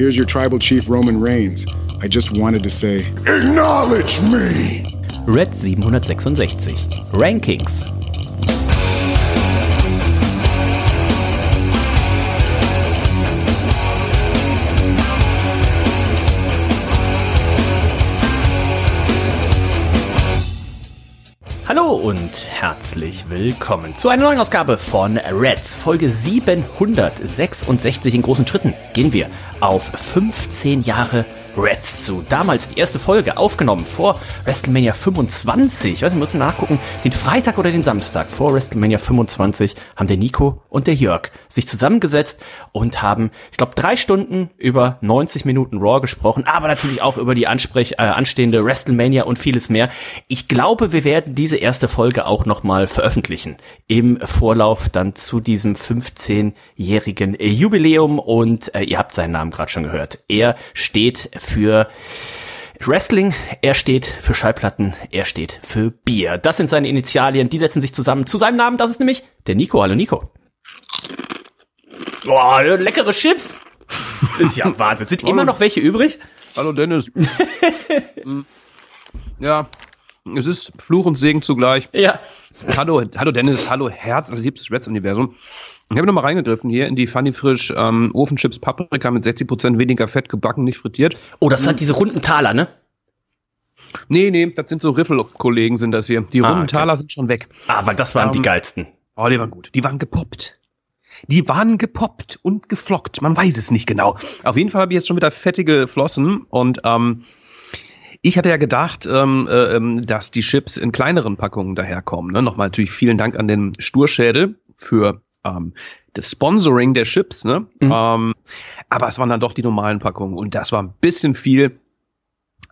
Here's your tribal chief, Roman Reigns. I just wanted to say, Acknowledge me! Red 766. Rankings. Hallo und herzlich willkommen zu einer neuen Ausgabe von Reds. Folge 766 in großen Schritten gehen wir auf 15 Jahre Reds zu. Damals die erste Folge aufgenommen vor WrestleMania 25. Ich weiß nicht, muss man nachgucken. Den Freitag oder den Samstag vor WrestleMania 25 haben der Nico und der Jörg sich zusammengesetzt und haben, ich glaube, drei Stunden über 90 Minuten Raw gesprochen, aber natürlich auch über die Ansprech äh, anstehende WrestleMania und vieles mehr. Ich glaube, wir werden diese erste Folge auch nochmal veröffentlichen im Vorlauf dann zu diesem 15-jährigen Jubiläum und äh, ihr habt seinen Namen gerade schon gehört. Er steht Wrestling, er steht für Schallplatten, er steht für Bier. Das sind seine Initialien, die setzen sich zusammen zu seinem Namen, das ist nämlich der Nico. Hallo Nico. Boah, leckere Chips. Ist ja Wahnsinn. Sind immer noch welche übrig? Hallo Dennis. ja, es ist Fluch und Segen zugleich. Ja. Hallo, hallo Dennis, hallo Herz, liebstes Reds-Universum. Ich habe nochmal reingegriffen hier in die Funny Frisch ähm, Ofenchips Paprika mit 60% weniger Fett gebacken, nicht frittiert. Oh, das hat diese runden Taler, ne? Nee, nee, das sind so Riffel-Kollegen sind das hier. Die Ah, runden okay. Taler sind schon weg. Ah, weil das waren die Ähm, geilsten. Oh, die waren gut. Die waren gepoppt. Die waren gepoppt und geflockt. Man weiß es nicht genau. Auf jeden Fall habe ich jetzt schon wieder fettige Flossen und ähm, ich hatte ja gedacht, ähm, äh, ähm, dass die Chips in kleineren Packungen daherkommen. Ne? Nochmal natürlich vielen Dank an den Sturschädel für ähm, das Sponsoring der Chips. Ne? Ähm, aber es waren dann doch die normalen Packungen und das war ein bisschen viel.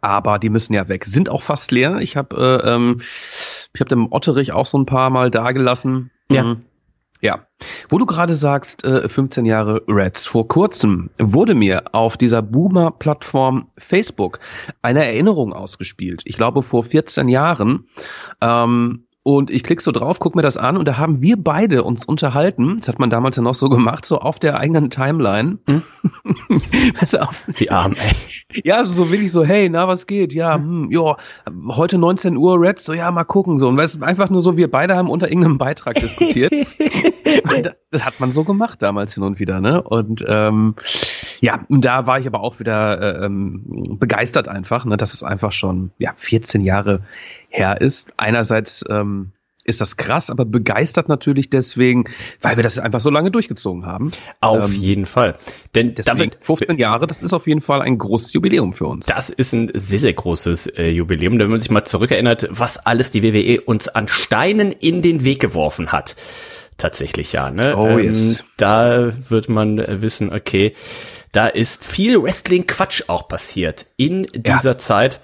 Aber die müssen ja weg. Sind auch fast leer. Ich habe äh, ähm, ich habe dem Otterich auch so ein paar Mal dagelassen. Ja. Mhm. Ja. Wo du gerade sagst, äh, 15 Jahre Reds. Vor kurzem wurde mir auf dieser Boomer-Plattform Facebook eine Erinnerung ausgespielt. Ich glaube vor 14 Jahren. Ähm, und ich klicke so drauf, guck mir das an und da haben wir beide uns unterhalten. Das hat man damals ja noch so gemacht, so auf der eigenen Timeline. weißt du, auf, Wie arm, ey. ja, so wirklich so, hey, na, was geht? Ja, hm, ja, heute 19 Uhr Reds, so, ja, mal gucken, so. Und weißt, einfach nur so, wir beide haben unter irgendeinem Beitrag diskutiert. das, das hat man so gemacht damals hin und wieder, ne? Und ähm, ja, da war ich aber auch wieder äh, ähm, begeistert einfach, ne, dass es einfach schon, ja, 14 Jahre her ist. Einerseits, ähm, ist das krass, aber begeistert natürlich deswegen, weil wir das einfach so lange durchgezogen haben. Auf Ähm, jeden Fall. Denn Deswegen damit 15 Jahre, das ist auf jeden Fall ein großes Jubiläum für uns. Das ist ein sehr, sehr großes äh, Jubiläum, wenn man sich mal zurückerinnert, was alles die WWE uns an Steinen in den Weg geworfen hat. Tatsächlich ja, ne? Oh, yes. Da wird man äh, wissen, okay, da ist viel Wrestling-Quatsch auch passiert in dieser Zeit.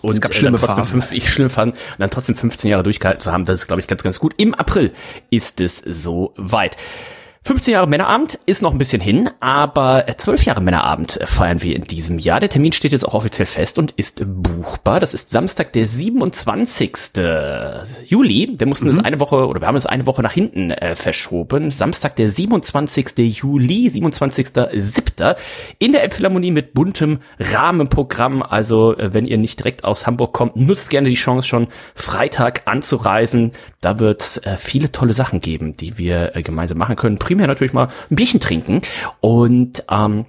Und Es gab äh, schlimme trotzdem Phasen. fünf, ich schlimm fand, und dann trotzdem 15 Jahre durchgehalten zu haben, das ist, glaube ich, ganz, ganz gut. Im April ist es so weit. 15 Jahre Männerabend ist noch ein bisschen hin, aber 12 Jahre Männerabend feiern wir in diesem Jahr. Der Termin steht jetzt auch offiziell fest und ist buchbar. Das ist Samstag, der 27. Juli. Wir mussten es eine Woche, oder wir haben es eine Woche nach hinten äh, verschoben. Samstag, der 27. Juli, 27.07. in der Elbphilharmonie mit buntem Rahmenprogramm. Also, äh, wenn ihr nicht direkt aus Hamburg kommt, nutzt gerne die Chance schon Freitag anzureisen. Da wird es äh, viele tolle Sachen geben, die wir äh, gemeinsam machen können. Primär natürlich mal ein Bierchen trinken und ähm,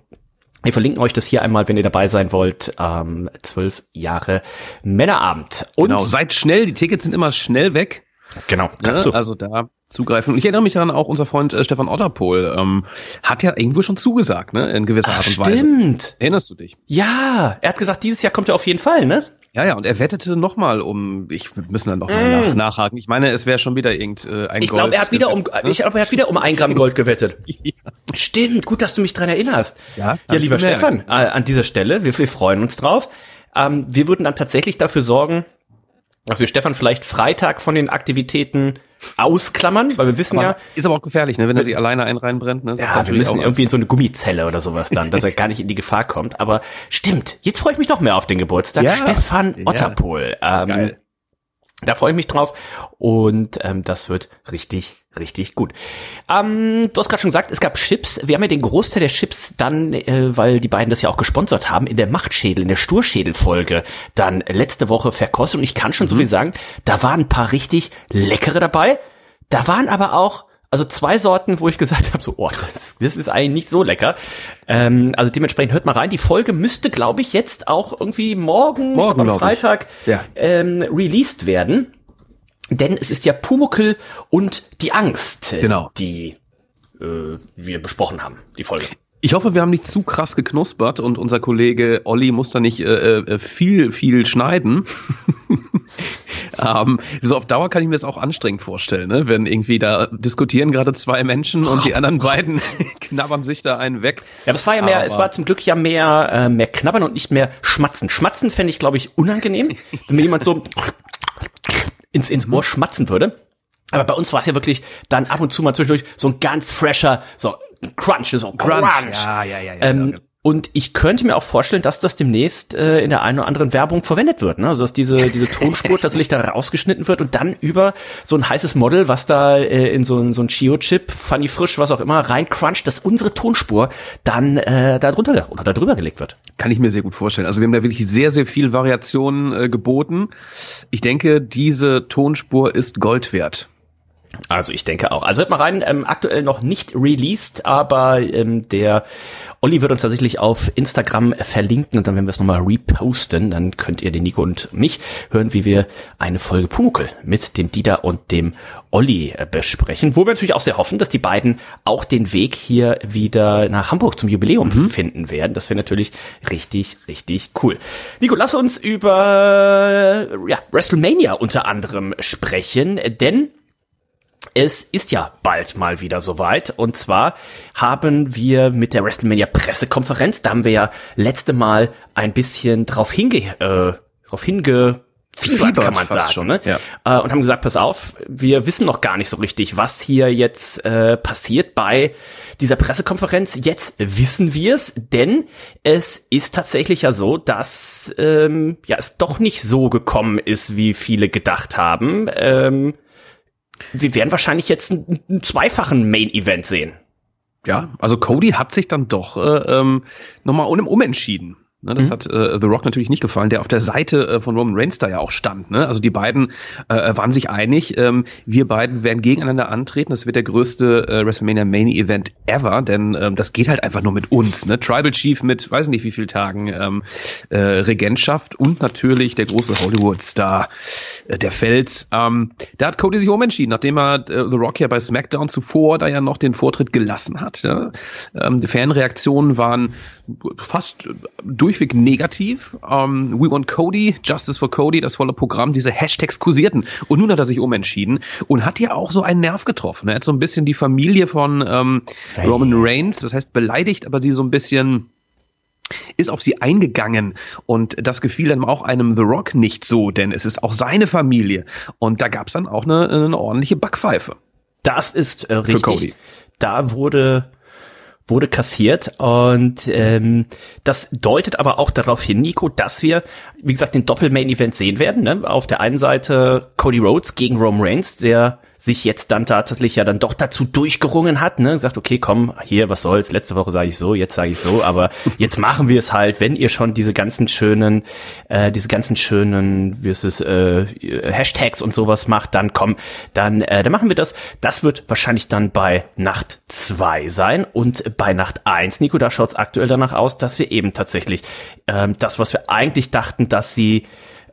wir verlinken euch das hier einmal, wenn ihr dabei sein wollt. Ähm, zwölf Jahre Männerabend. Und Genau, seid schnell, die Tickets sind immer schnell weg. genau, Ne? greif zu. Also da zugreifen. Und ich erinnere mich daran, auch unser Freund äh, Stefan Otterpohl ähm, hat ja irgendwo schon zugesagt, ne? In gewisser Ach, Art und Weise. stimmt. Erinnerst du dich? Ja, er hat gesagt, dieses Jahr kommt er auf jeden Fall, ne? Ja, ja, und er wettete nochmal um, ich wir müssen dann noch mal nach, nachhaken. Ich meine, es wäre schon wieder irgend äh, ein Ich Gold. glaube, er hat wieder um, gewettet, ne? ich glaube, er hat wieder um ein Gramm Gold gewettet. Stimmt, gut, dass du mich dran erinnerst. Ja, ja lieber. Stefan, äh, an dieser Stelle, wir, wir freuen uns drauf. Ähm, wir würden dann tatsächlich dafür sorgen, dass wir Stefan vielleicht Freitag von den Aktivitäten ausklammern, weil wir wissen Aber ja, ist aber auch gefährlich, ne, wenn er sich alleine einen reinbrennt. Ne? Ja, wir müssen auch- irgendwie in so eine Gummizelle oder sowas dann, dass er gar nicht in die Gefahr kommt. Aber stimmt, jetzt freue ich mich noch mehr auf den Geburtstag. Ja. Stefan Ja. Otterpohl. Ähm, Geil. Da freue ich mich drauf und ähm, das wird richtig, richtig gut. Ähm, du hast gerade schon gesagt, es gab Chips. Wir haben ja den Großteil der Chips dann, äh, weil die beiden das ja auch gesponsert haben, in der Machtschädel, in der Sturschädel-Folge dann letzte Woche verkostet. Und ich kann schon so viel sagen, da waren ein paar richtig leckere dabei. Da waren aber auch also zwei Sorten, wo ich gesagt habe, so, oh, das, das ist eigentlich nicht so lecker. Ähm, also dementsprechend hört mal rein. Die Folge müsste, glaube ich, jetzt auch irgendwie morgen, Morgen, am. Freitag Ja. ähm, released werden. Denn es ist ja Pumuckel und die Angst, Genau. die äh, wir besprochen haben, die Folge. Ich hoffe, wir haben nicht zu krass geknuspert und unser Kollege Olli muss da nicht äh, äh, viel, viel schneiden. ähm, so auf Dauer kann ich mir das auch anstrengend vorstellen, ne? wenn irgendwie da diskutieren gerade zwei Menschen und die anderen beiden knabbern sich da einen weg. Ja, aber es war ja mehr, Aber- es war zum Glück ja mehr, äh, mehr knabbern und nicht mehr schmatzen. Schmatzen fände ich, glaube ich, unangenehm, wenn mir jemand so ins, ins Ohr schmatzen würde. Aber bei uns war es ja wirklich dann ab und zu mal zwischendurch so ein ganz fresher, so Crunch, so Crunch. Ja, ja, ja, ja, Ähm, ja. Und ich könnte mir auch vorstellen, dass das demnächst äh, in der einen oder anderen Werbung verwendet wird. Ne? Also dass diese, diese Tonspur tatsächlich da rausgeschnitten wird und dann über so ein heißes Model, was da äh, in so ein, so ein Chio-Chip, Funny Frisch, was auch immer, reincruncht, dass unsere Tonspur dann äh, da drunter oder da drüber gelegt wird. Kann ich mir sehr gut vorstellen. Also wir haben da wirklich sehr, sehr viel Variationen äh, geboten. Ich denke, diese Tonspur ist Gold wert. Also ich denke auch. Also hört mal rein, ähm, aktuell noch nicht released, aber ähm, der Olli wird uns tatsächlich auf Instagram verlinken und dann werden wir es nochmal reposten. Dann könnt ihr den Nico und mich hören, wie wir eine Folge Pumuckel mit dem Dieter und dem Olli äh, besprechen. Wo wir natürlich auch sehr hoffen, dass die beiden auch den Weg hier wieder nach Hamburg zum Jubiläum finden werden. Das wäre natürlich richtig, richtig cool. Nico, lass uns über ja, WrestleMania unter anderem sprechen, denn es ist ja bald mal wieder soweit. Und zwar haben wir mit der WrestleMania Pressekonferenz, da haben wir ja letzte Mal ein bisschen drauf hinge, äh, drauf hinge Fiebert, kann man sagen, schon, ne? ja. Äh, und haben gesagt, pass auf, wir wissen noch gar nicht so richtig, was hier jetzt äh, passiert bei dieser Pressekonferenz. Jetzt wissen wir es, denn es ist tatsächlich ja so, dass ähm, ja es doch nicht so gekommen ist, wie viele gedacht haben. Ähm, wir werden wahrscheinlich jetzt einen, einen zweifachen Main-Event sehen. Ja, also Cody hat sich dann doch äh, ähm, nochmal um, umentschieden. Ne, das hat äh, The Rock natürlich nicht gefallen, der auf der Seite äh, von Roman Reigns da ja auch stand. Ne? Also die beiden äh, waren sich einig. Ähm, wir beiden werden gegeneinander antreten. Das wird der größte äh, WrestleMania Main Event ever, denn ähm, das geht halt einfach nur mit uns. Ne? Tribal Chief mit weiß nicht wie viel Tagen ähm, äh, Regentschaft und natürlich der große Hollywood-Star, äh, der Fels. Ähm, da hat Cody sich umentschieden, nachdem er äh, The Rock ja bei SmackDown zuvor da ja noch den Vortritt gelassen hat. Ja? Ähm, die Fanreaktionen waren fast durchweg negativ. Ähm, We want Cody, Justice for Cody, das volle Programm, diese Hashtags kursierten. Und nun hat er sich umentschieden und hat ja auch so einen Nerv getroffen. Er hat so ein bisschen die Familie von ähm, Roman Reigns, das heißt beleidigt, aber sie so ein bisschen ist auf sie eingegangen und das gefiel dann auch einem The Rock nicht so, denn es ist auch seine Familie und da gab es dann auch eine, eine ordentliche Backpfeife. Das ist äh, richtig. Cody. Da wurde wurde kassiert und ähm, das deutet aber auch darauf hin, Nico, dass wir, wie gesagt, den Doppel-Main-Event sehen werden. Ne? Auf der einen Seite Cody Rhodes gegen Roman Reigns, der sich jetzt dann tatsächlich ja dann doch dazu durchgerungen hat, ne, sagt, okay, komm, hier, was soll's, letzte Woche sage ich so, jetzt sage ich so, aber jetzt machen wir es halt, wenn ihr schon diese ganzen schönen, äh, diese ganzen schönen, wie ist es, äh, Hashtags und sowas macht, dann komm, dann, äh, dann machen wir das. Das wird wahrscheinlich dann bei Nacht zwei sein und bei Nacht eins, Nico, da schaut's aktuell danach aus, dass wir eben tatsächlich ähm, das, was wir eigentlich dachten, dass sie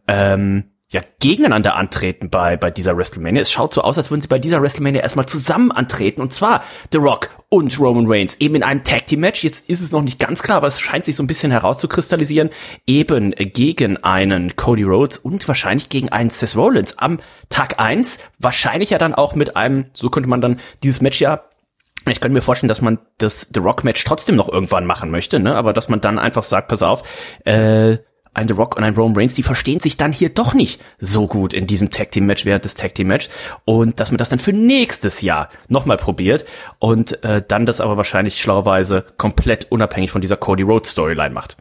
ähm, ja gegeneinander antreten bei, bei dieser WrestleMania. Es schaut so aus, als würden sie bei dieser WrestleMania erstmal zusammen antreten. Und zwar The Rock und Roman Reigns eben in einem Tag Team Match. Jetzt ist es noch nicht ganz klar, aber es scheint sich so ein bisschen herauszukristallisieren. Eben gegen einen Cody Rhodes und wahrscheinlich gegen einen Seth Rollins am Tag eins Wahrscheinlich ja dann auch mit einem, so könnte man dann dieses Match ja ich könnte mir vorstellen, dass man das The Rock Match trotzdem noch irgendwann machen möchte, ne? Aber dass man dann einfach sagt, pass auf, äh, ein The Rock und ein Roman Reigns, die verstehen sich dann hier doch nicht so gut in diesem Tag Team Match während des Tag Team Match und dass man das dann für nächstes Jahr nochmal probiert und äh, dann das aber wahrscheinlich schlauerweise komplett unabhängig von dieser Cody Rhodes Storyline macht.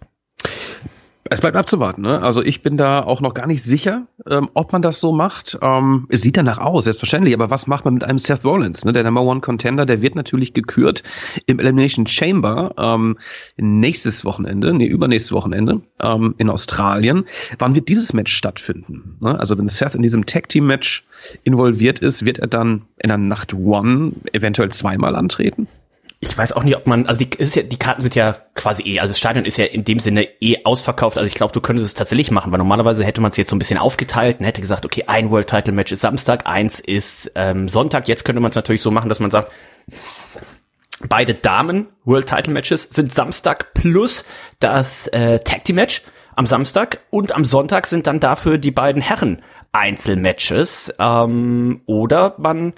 Es bleibt abzuwarten. Ne? Also ich bin da auch noch gar nicht sicher, ähm, ob man das so macht. Ähm, es sieht danach aus, selbstverständlich. Aber was macht man mit einem Seth Rollins? Ne? Der Number One Contender, der wird natürlich gekürt im Elimination Chamber ähm, nächstes Wochenende, nee, übernächstes Wochenende ähm, in Australien. Wann wird dieses Match stattfinden? Ne? Also wenn Seth in diesem Tag Team Match involviert ist, wird er dann in der Nacht One eventuell zweimal antreten? Ich weiß auch nicht, ob man, also die, ist ja, die Karten sind ja quasi eh, also das Stadion ist ja in dem Sinne eh ausverkauft. Also ich glaube, du könntest es tatsächlich machen, weil normalerweise hätte man es jetzt so ein bisschen aufgeteilt und hätte gesagt, okay, ein World Title Match ist Samstag, eins ist ähm, Sonntag. Jetzt könnte man es natürlich so machen, dass man sagt, beide Damen World Title Matches sind Samstag plus das äh, Tag Team Match am Samstag und am Sonntag sind dann dafür die beiden Herren Einzelmatches. Ähm, oder man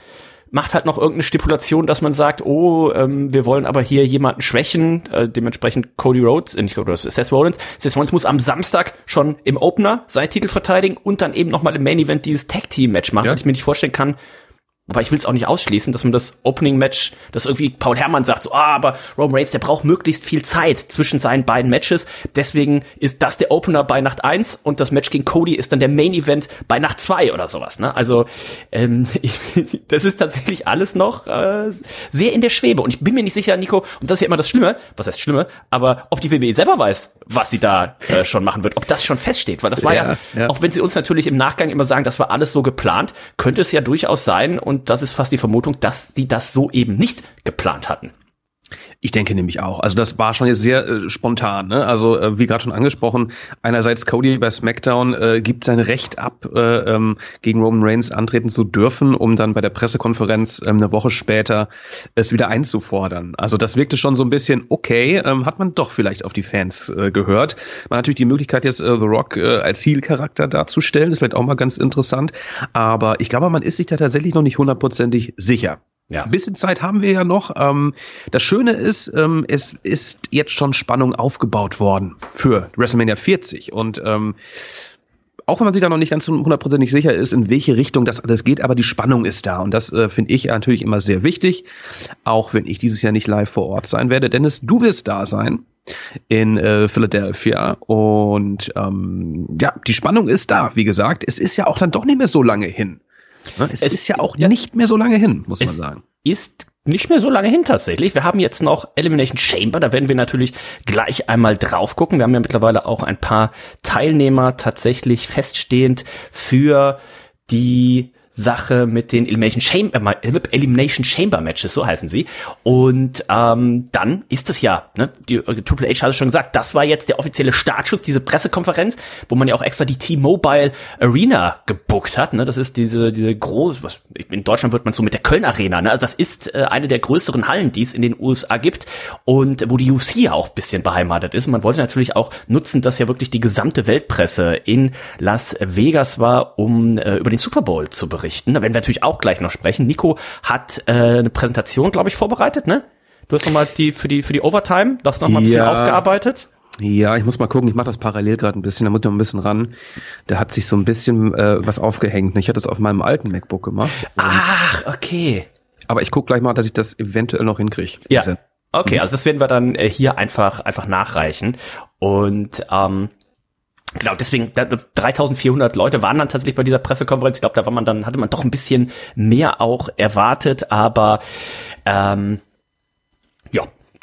macht halt noch irgendeine Stipulation, dass man sagt, oh, ähm, wir wollen aber hier jemanden schwächen, äh, dementsprechend Cody Rhodes, äh, nicht Cody Rhodes, Seth Rollins. Seth Rollins muss am Samstag schon im Opener seinen Titel verteidigen und dann eben nochmal im Main Event dieses Tag Team Match machen, ja. weil ich mir nicht vorstellen kann, aber ich will es auch nicht ausschließen, dass man das Opening-Match, dass irgendwie Paul Herrmann sagt, so, ah, aber Roman Reigns, der braucht möglichst viel Zeit zwischen seinen beiden Matches. Deswegen ist das der Opener bei Nacht 1 und das Match gegen Cody ist dann der Main-Event bei Nacht 2 oder sowas. Ne? Also ähm, ich, das ist tatsächlich alles noch äh, sehr in der Schwebe. Und ich bin mir nicht sicher, Nico, und das ist ja immer das Schlimme, was heißt Schlimme, aber ob die WWE selber weiß, was sie da äh, schon machen wird, ob das schon feststeht. Weil das war ja, ja, ja, auch wenn sie uns natürlich im Nachgang immer sagen, das war alles so geplant, könnte es ja durchaus sein und und das ist fast die Vermutung, dass sie das so eben nicht geplant hatten. Ich denke nämlich auch. Also das war schon jetzt sehr äh, spontan. Ne? Also äh, wie gerade schon angesprochen, einerseits Cody bei SmackDown äh, gibt sein Recht ab, äh, ähm, gegen Roman Reigns antreten zu dürfen, um dann bei der Pressekonferenz ähm, eine Woche später es wieder einzufordern. Also das wirkte schon so ein bisschen okay, ähm, hat man doch vielleicht auf die Fans äh, gehört. Man hat natürlich die Möglichkeit jetzt äh, The Rock als Heel-Charakter darzustellen, das ist vielleicht auch mal ganz interessant. Aber ich glaube, man ist sich da tatsächlich noch nicht hundertprozentig sicher. Ja. Ein bisschen Zeit haben wir ja noch. Ähm, das Schöne ist, ähm, es ist jetzt schon Spannung aufgebaut worden für WrestleMania 40 und ähm, auch wenn man sich da noch nicht ganz hundertprozentig sicher ist, in welche Richtung das alles geht, aber die Spannung ist da. Und das äh, finde ich natürlich immer sehr wichtig, auch wenn ich dieses Jahr nicht live vor Ort sein werde. Dennis, du wirst da sein in äh, Philadelphia. Und ähm, ja, die Spannung ist da, wie gesagt. Es ist ja auch dann doch nicht mehr so lange hin. Ne? Es, es, ist ja auch ja, nicht mehr so lange hin, muss man sagen. Ist nicht mehr so lange hin tatsächlich. Wir haben jetzt noch Elimination Chamber, da werden wir natürlich gleich einmal drauf gucken. Wir haben ja mittlerweile auch ein paar Teilnehmer tatsächlich feststehend für die Sache mit den Elimination Chamber, Elimination Chamber Matches, so heißen sie. Und ähm, dann ist es ja, ne, die äh, Triple H hat es schon gesagt, das war jetzt der offizielle Startschuss, diese Pressekonferenz, wo man ja auch extra die T-Mobile Arena gebuckt hat. Ne? Das ist diese, diese große, was, in Deutschland wird man so mit der Köln Arena, ne? Also das ist äh, eine der größeren Hallen, die es in den USA gibt und wo die UFC auch ein bisschen beheimatet ist. Und man wollte natürlich auch nutzen, dass ja wirklich die gesamte Weltpresse in Las Vegas war, um äh, über den Super Bowl zu berichten berichten. Da werden wir natürlich auch gleich noch sprechen. Nico hat äh, eine Präsentation, glaube ich, vorbereitet, ne? Du hast nochmal die für die für die Overtime, das nochmal ein bisschen ja. aufgearbeitet. Ja, ich muss mal gucken, ich mache das parallel gerade ein bisschen, da muss ich noch ein bisschen ran. Der hat sich so ein bisschen äh, was aufgehängt. Ich hatte das auf meinem alten MacBook gemacht. Ach, okay. Aber ich gucke gleich mal, dass ich das eventuell noch hinkriege. Ja. Okay, also das werden wir dann äh, hier einfach einfach nachreichen. Und ähm, Genau, deswegen 3400 Leute waren dann tatsächlich bei dieser Pressekonferenz. Ich glaube, da war man dann hatte man doch ein bisschen mehr auch erwartet, aber ähm,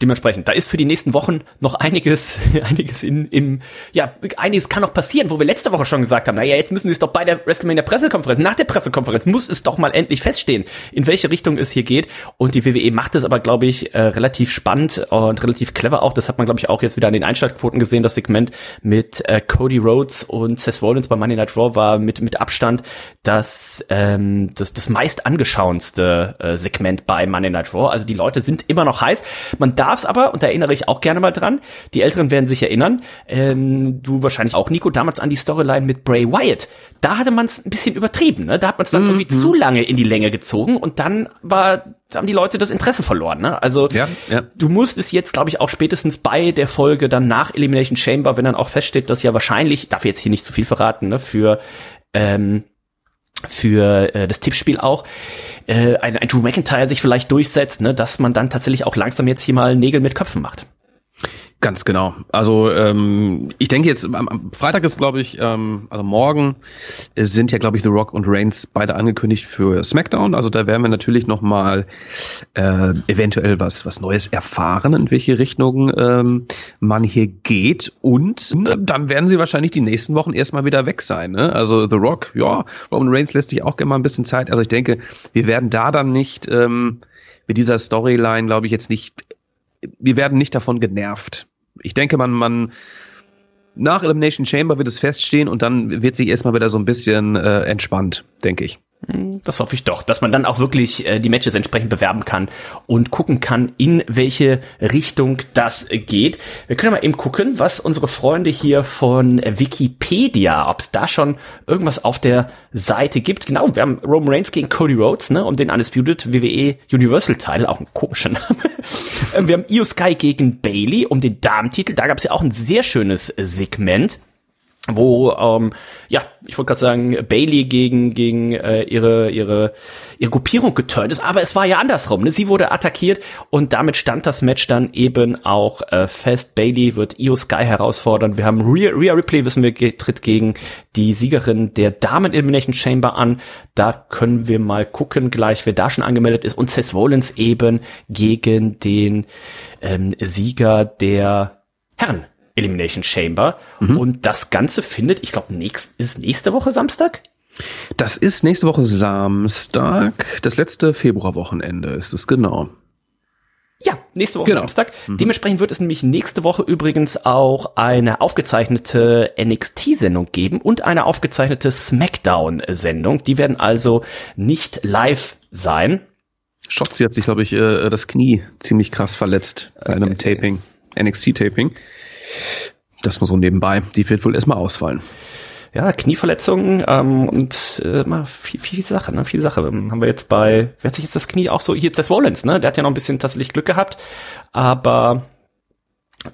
dementsprechend, da ist für die nächsten Wochen noch einiges, einiges in, im, ja, einiges kann noch passieren, wo wir letzte Woche schon gesagt haben, naja, jetzt müssen sie es doch bei der WrestleMania Pressekonferenz, nach der Pressekonferenz muss es doch mal endlich feststehen, in welche Richtung es hier geht. Und die WWE macht es aber, glaube ich, äh, relativ spannend und relativ clever auch. Das hat man, glaube ich, auch jetzt wieder an den Einschaltquoten gesehen. Das Segment mit äh, Cody Rhodes und Seth Rollins bei Monday Night Raw war mit, mit Abstand das, ähm, das, das meist angeschauenste äh, Segment bei Monday Night Raw. Also die Leute sind immer noch heiß. Man darf darf es aber, und da erinnere ich auch gerne mal dran, die Älteren werden sich erinnern, ähm, du wahrscheinlich auch, Nico, damals an die Storyline mit Bray Wyatt. Da hatte man es ein bisschen übertrieben, ne? Da hat man es dann mhm. irgendwie zu lange in die Länge gezogen und dann war haben die Leute das Interesse verloren. Ne? Also ja, ja. du musst es jetzt, glaube ich, auch spätestens bei der Folge dann nach Elimination Chamber, wenn dann auch feststeht, dass ja wahrscheinlich, darf ich jetzt hier nicht zu viel verraten, ne, für ähm, für äh, das Tippspiel auch, äh, ein, ein Drew McIntyre sich vielleicht durchsetzt, ne, dass man dann tatsächlich auch langsam jetzt hier mal Nägel mit Köpfen macht. Ganz genau. Also ähm, ich denke jetzt, am, am Freitag ist, glaube ich, ähm, also morgen sind ja, glaube ich, The Rock und Reigns beide angekündigt für SmackDown. Also da werden wir natürlich noch mal äh, eventuell was was Neues erfahren, in welche Richtung ähm, man hier geht. Und äh, dann werden sie wahrscheinlich die nächsten Wochen erstmal wieder weg sein. Ne? Also The Rock, ja, Roman Reigns lässt sich auch gerne mal ein bisschen Zeit. Also ich denke, wir werden da dann nicht ähm, mit dieser Storyline, glaube ich, jetzt nicht wir werden nicht davon genervt. Ich denke, man, man, nach Elimination Chamber wird es feststehen und dann wird sich erstmal wieder so ein bisschen äh, entspannt, denke ich. Das hoffe ich doch, dass man dann auch wirklich äh, die Matches entsprechend bewerben kann und gucken kann, in welche Richtung das geht. Wir können mal eben gucken, was unsere Freunde hier von Wikipedia, ob es da schon irgendwas auf der Seite gibt. Genau, wir haben Roman Reigns gegen Cody Rhodes, ne, um den Undisputed WWE Universal Title, auch ein komischer Name. Ähm, wir haben Io Sky gegen Bailey um den Damentitel. Da gab es ja auch ein sehr schönes Segment wo ähm, ja ich wollte gerade sagen Bailey gegen gegen äh, ihre ihre ihre Gruppierung geturnt ist, aber es war ja andersrum. Ne? Sie wurde attackiert und damit stand das Match dann eben auch äh, fest. Bailey wird Io Sky herausfordern. Wir haben Rhea, Rhea Ripley, wissen wir, tritt gegen die Siegerin der Damen Elimination Chamber an. Da können wir mal gucken gleich, wer da schon angemeldet ist und Seth Rollins eben gegen den ähm, Sieger der Herren Elimination Chamber. Mhm. Und das Ganze findet, ich glaube, nächst, ist nächste Woche Samstag? Das ist nächste Woche Samstag, das letzte Februarwochenende ist es genau. Ja, nächste Woche genau. Samstag. Mhm. Dementsprechend wird es nämlich nächste Woche übrigens auch eine aufgezeichnete NXT-Sendung geben und eine aufgezeichnete SmackDown-Sendung. Die werden also nicht live sein. Schotzi hat sich, glaube ich, äh, das Knie ziemlich krass verletzt bei einem okay. Taping, NXT-Taping. Das muss so nebenbei. Die wird wohl erstmal ausfallen. Ja, Knieverletzungen ähm, und äh, mal viel, viel Sache, ne? Viel Sache. Ähm, haben wir jetzt bei, wer hat sich jetzt das Knie auch so, hier Seth Rollins, ne? Der hat ja noch ein bisschen tatsächlich Glück gehabt, aber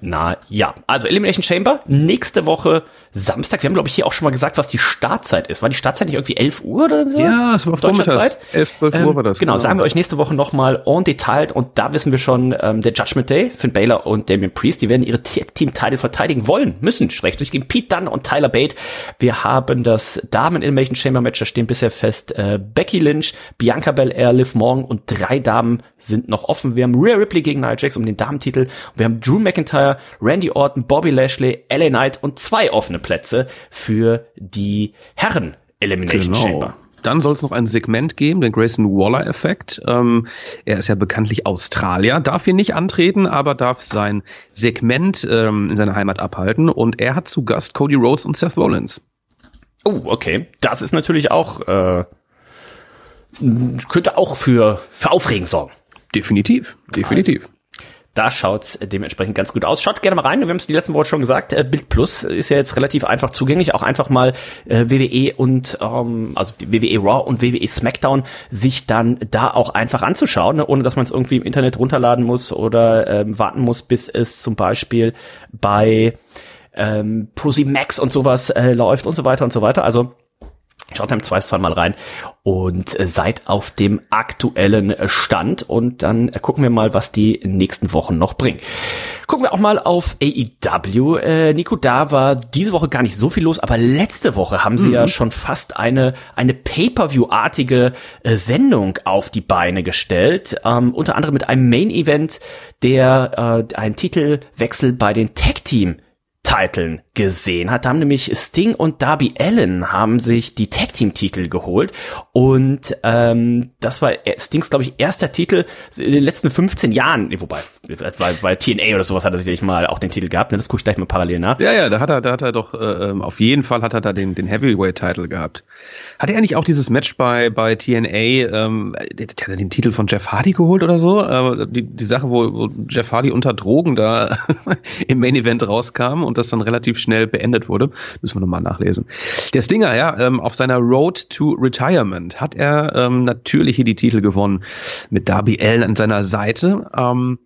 na ja, also Elimination Chamber nächste Woche Samstag. Wir haben glaube ich hier auch schon mal gesagt, was die Startzeit ist. War die Startzeit nicht irgendwie 11 Uhr oder so? Ja, es war Deutschlandzeit. 11, 12 Uhr ähm, war das. Genau, genau, sagen wir euch nächste Woche nochmal en Detail und da wissen wir schon, ähm, der Judgment Day, Finn Baylor und Damien Priest, die werden ihre Team-Title verteidigen wollen, müssen, schlecht durch gegen Pete Dunne und Tyler Bate. Wir haben das Damen Elimination Chamber Match, da stehen bisher fest äh, Becky Lynch, Bianca Belair, Liv Morgan und drei Damen sind noch offen. Wir haben Rhea Ripley gegen Nia Jax um den Damentitel und wir haben Drew McIntyre McIntyre, Randy Orton, Bobby Lashley, LA Knight und zwei offene Plätze für die Herren Elimination genau. Chamber. Dann soll es noch ein Segment geben, den Grayson Waller-Effekt. Ähm, er ist ja bekanntlich Australier, darf hier nicht antreten, aber darf sein Segment ähm, in seiner Heimat abhalten. Und er hat zu Gast Cody Rhodes und Seth Rollins. Oh, okay. Das ist natürlich auch, äh, könnte auch für, für Aufregen sorgen. Definitiv, definitiv. Da schaut's dementsprechend ganz gut aus. Schaut gerne mal rein. Wir haben es die letzten Wochen schon gesagt. Äh, Bild Plus ist ja jetzt relativ einfach zugänglich. Auch einfach mal äh, WWE und ähm, also WWE Raw und WWE SmackDown sich dann da auch einfach anzuschauen, ne? ohne dass man es irgendwie im Internet runterladen muss oder ähm, warten muss, bis es zum Beispiel bei ähm, Prosi Max und sowas äh, läuft und so weiter und so weiter. Also Schaut im Zweifelsfall mal rein und äh, seid auf dem aktuellen Stand und dann äh, gucken wir mal, was die nächsten Wochen noch bringen. Gucken wir auch mal auf AEW. Äh, Nico, da war diese Woche gar nicht so viel los, aber letzte Woche haben sie mhm. ja schon fast eine, eine Pay-Per-View-artige äh, Sendung auf die Beine gestellt. Ähm, unter anderem mit einem Main-Event, der äh, einen Titelwechsel bei den Tag-Team Titeln gesehen hat. Da haben nämlich Sting und Darby Allen haben sich die Tag Team Titel geholt und ähm, das war Stings glaube ich erster Titel in den letzten 15 Jahren, wobei bei, bei TNA oder sowas hat er sicherlich mal auch den Titel gehabt. Ne? Das gucke ich gleich mal parallel nach. Ja, ja, da hat er, da hat er doch äh, ähm, auf jeden Fall hat er da den den Heavyweight Titel gehabt. Hat er eigentlich auch dieses Match bei bei TNA? Ähm, hat er den Titel von Jeff Hardy geholt oder so? Äh, die die Sache, wo, wo Jeff Hardy unter Drogen da im Main Event rauskam und das dann relativ schnell beendet wurde. Müssen wir nochmal nachlesen. Der Stinger, ja, ähm, auf seiner Road to Retirement hat er ähm, natürlich hier die Titel gewonnen mit Darby Allen an seiner Seite. Ähm,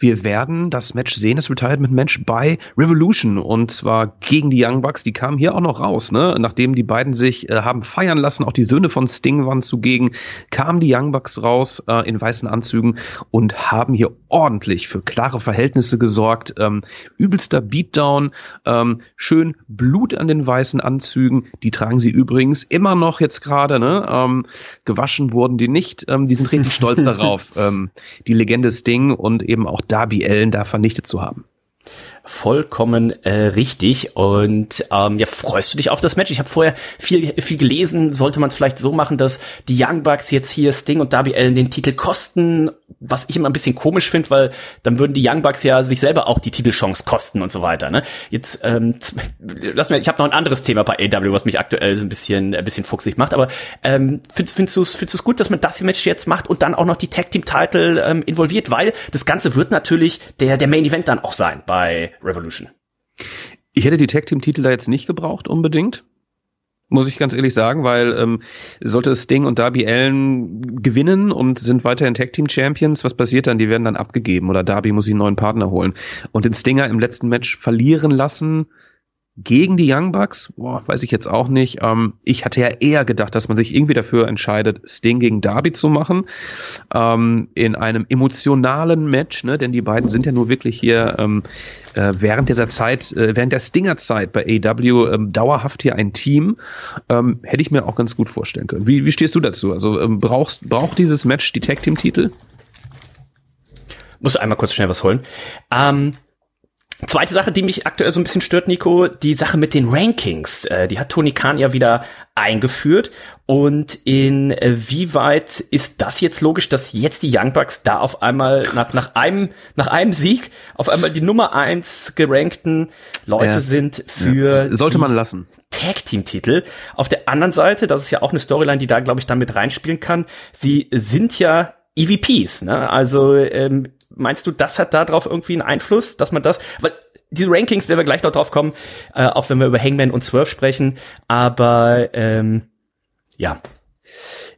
wir werden das Match sehen, das Retirement-Match bei Revolution und zwar gegen die Young Bucks. Die kamen hier auch noch raus, ne? Nachdem die beiden sich äh, haben feiern lassen, auch die Söhne von Sting waren zugegen, kamen die Young Bucks raus äh, in weißen Anzügen und haben hier ordentlich für klare Verhältnisse gesorgt. Ähm, übelster Beatdown, ähm, schön Blut an den weißen Anzügen. Die tragen sie übrigens immer noch jetzt gerade, ne? Ähm, gewaschen wurden die nicht. Ähm, die sind richtig stolz darauf, ähm, die Legende Sting und eben auch Darby Allen da vernichtet zu haben. Vollkommen äh, richtig. Und ähm, ja, freust du dich auf das Match? Ich habe vorher viel, viel gelesen. Sollte man es vielleicht so machen, dass die Young Bucks jetzt hier Sting und Darby Allen den Titel kosten? Was ich immer ein bisschen komisch finde, weil dann würden die Young Bucks ja sich selber auch die Titelchance kosten und so weiter. Ne? Jetzt ähm, lass mir, ich habe noch ein anderes Thema bei AW, was mich aktuell so ein bisschen, ein bisschen fuchsig macht. Aber ähm, findest, findest du es findest du's gut, dass man das Match jetzt macht und dann auch noch die Tag Team Title ähm, involviert, weil das Ganze wird natürlich der der Main Event dann auch sein bei Revolution. Ich hätte die Tag Team Titel da jetzt nicht gebraucht unbedingt. Muss ich ganz ehrlich sagen, weil ähm, sollte Sting und Darby Allen gewinnen und sind weiterhin Tag Team Champions, was passiert dann? Die werden dann abgegeben oder Darby muss sich einen neuen Partner holen. Und den Stinger im letzten Match verlieren lassen, gegen die Young Bucks, boah, weiß ich jetzt auch nicht. Ähm, ich hatte ja eher gedacht, dass man sich irgendwie dafür entscheidet, Sting gegen Darby zu machen, ähm, in einem emotionalen Match, ne? denn die beiden sind ja nur wirklich hier ähm, äh, während dieser Zeit, äh, während der Stinger-Zeit bei AW ähm, dauerhaft hier ein Team, ähm, hätte ich mir auch ganz gut vorstellen können. Wie, wie stehst du dazu? Also ähm, brauchst, braucht dieses Match die Tag-Team-Titel? Muss einmal kurz schnell was holen. Ähm Zweite Sache, die mich aktuell so ein bisschen stört, Nico, die Sache mit den Rankings. Äh, die hat Tony Khan ja wieder eingeführt. Und inwieweit ist das jetzt logisch, dass jetzt die Young Bucks da auf einmal nach, nach einem, nach einem Sieg auf einmal die Nummer eins gerankten Leute ja. sind für. Ja. Sollte man lassen. Tag Team Titel. Auf der anderen Seite, das ist ja auch eine Storyline, die da, glaube ich, dann mit reinspielen kann. Sie sind ja EVPs, ne? Also ähm, meinst du, das hat darauf irgendwie einen Einfluss, dass man das, weil diese Rankings werden wir gleich noch drauf kommen, äh, auch wenn wir über Hangman und Swerve sprechen, aber ähm, ja.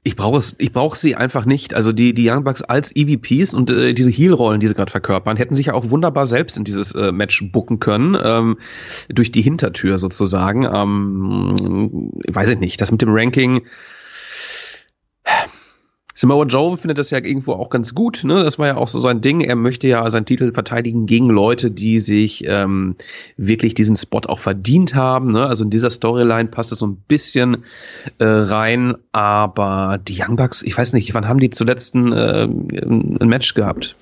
Ich brauche es, ich brauche sie einfach nicht. Also die die Young Bucks als EVPs und äh, diese Heel-Rollen, die sie gerade verkörpern, hätten sich ja auch wunderbar selbst in dieses äh, Match bucken können ähm, durch die Hintertür sozusagen. Ähm, weiß ich nicht. Das mit dem Ranking Samoa Joe findet das ja irgendwo auch ganz gut. Ne? Das war ja auch so sein Ding. Er möchte ja seinen Titel verteidigen gegen Leute, die sich ähm, wirklich diesen Spot auch verdient haben. Ne? Also in dieser Storyline passt es so ein bisschen äh, rein. Aber die Young Bucks, ich weiß nicht, wann haben die zuletzt ein, äh, ein Match gehabt?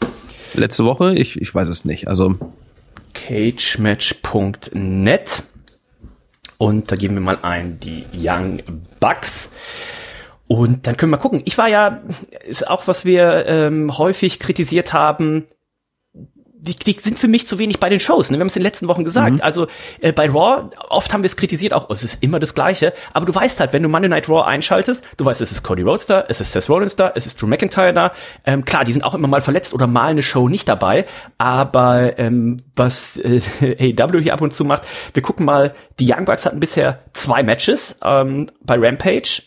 Letzte Woche? Ich, ich weiß es nicht. Also cagematch.net und da geben wir mal ein die Young Bucks. Und dann können wir gucken. Ich war ja, ist auch was wir ähm, häufig kritisiert haben, die, die sind für mich zu wenig bei den Shows. Ne? Wir haben es in den letzten Wochen gesagt. Mhm. Also äh, bei Raw, oft haben wir es kritisiert, auch es ist immer das Gleiche. Aber du weißt halt, wenn du Monday Night Raw einschaltest, du weißt, es ist Cody Rhodes da, es ist Seth Rollins da, es ist Drew McIntyre da. Ähm, klar, die sind auch immer mal verletzt oder mal eine Show nicht dabei. Aber ähm, was äh, AEW hier ab und zu macht, wir gucken mal, die Young Bucks hatten bisher zwei Matches ähm, bei Rampage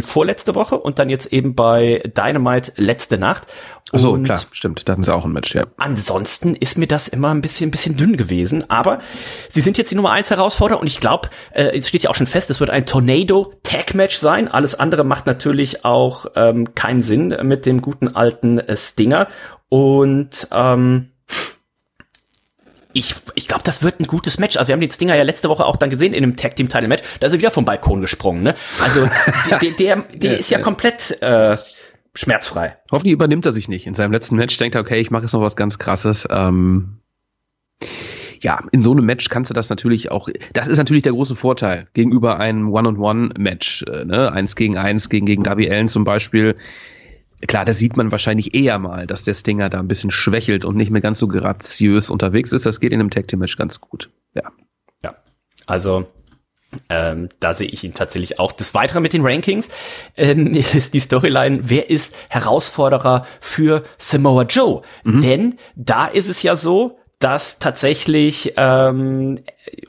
vorletzte Woche und dann jetzt eben bei Dynamite letzte Nacht. Achso, klar, stimmt. Da hatten sie auch ein Match, ja. Ansonsten ist mir das immer ein bisschen, ein bisschen dünn gewesen. Aber sie sind jetzt die Nummer 1 Herausforderer und ich glaube, äh, es steht ja auch schon fest, es wird ein Tornado Tag Match sein. Alles andere macht natürlich auch ähm, keinen Sinn mit dem guten alten äh, Stinger. Und ähm, ich, ich glaube, das wird ein gutes Match. Also wir haben den Stinger ja letzte Woche auch dann gesehen in einem Tag Team Title Match. Da ist er wieder vom Balkon gesprungen. Ne? Also der, der, der, der ist ja komplett äh, schmerzfrei. Hoffentlich übernimmt er sich nicht. In seinem letzten Match denkt er, okay, ich mache jetzt noch was ganz Krasses. Ähm ja, in so einem Match kannst du das natürlich auch, das ist natürlich der große Vorteil gegenüber einem One-on-One-Match, äh, ne? Eins gegen eins gegen, gegen Darby Allen zum Beispiel Klar, da sieht man wahrscheinlich eher mal, dass der Stinger da ein bisschen schwächelt und nicht mehr ganz so graziös unterwegs ist. Das geht in einem Tag Team Match ganz gut. Ja. Ja. Also, ähm, da sehe ich ihn tatsächlich auch. Das Weitere mit den Rankings ähm, ist die Storyline, wer ist Herausforderer für Samoa Joe? Mhm. Denn da ist es ja so, dass tatsächlich ähm,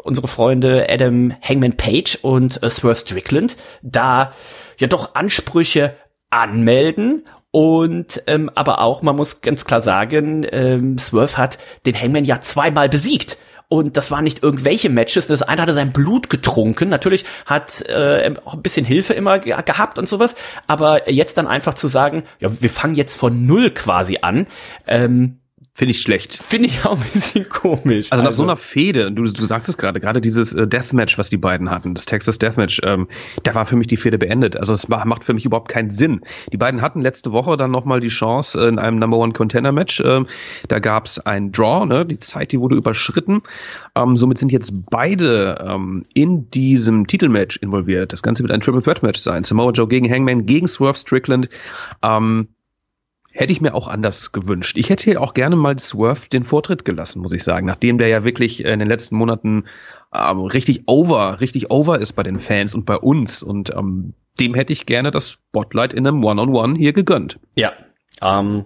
unsere Freunde Adam Hangman Page und äh, Swerve Strickland da ja doch Ansprüche anmelden und ähm, aber auch, man muss ganz klar sagen, ähm, Swerve hat den Hangman ja zweimal besiegt. Und das waren nicht irgendwelche Matches. Das eine hatte sein Blut getrunken. Natürlich hat äh, auch ein bisschen Hilfe immer ge gehabt und sowas. Aber jetzt dann einfach zu sagen, ja, wir fangen jetzt von null quasi an. Ähm, Finde ich schlecht. Finde ich auch ein bisschen komisch. Also, nach so also einer Fehde, du, du sagst es gerade, gerade dieses äh, Deathmatch, was die beiden hatten, das Texas Deathmatch, ähm, da war für mich die Fehde beendet. Also es macht für mich überhaupt keinen Sinn. Die beiden hatten letzte Woche dann nochmal die Chance in einem Number One Contender Match. Ähm, da gab es ein Draw, ne? die Zeit, die wurde überschritten. Ähm, somit sind jetzt beide ähm, in diesem Titelmatch involviert. Das Ganze wird ein Triple Threat Match sein. Samoa Joe gegen Hangman, gegen Swerve Strickland. Ähm, Hätte ich mir auch anders gewünscht. Ich hätte hier auch gerne mal Swerve den Vortritt gelassen, muss ich sagen. Nachdem der ja wirklich in den letzten Monaten ähm, richtig over, richtig over ist bei den Fans und bei uns. Und ähm, dem hätte ich gerne das Spotlight in einem One-on-One -on -One hier gegönnt. Ja, ähm,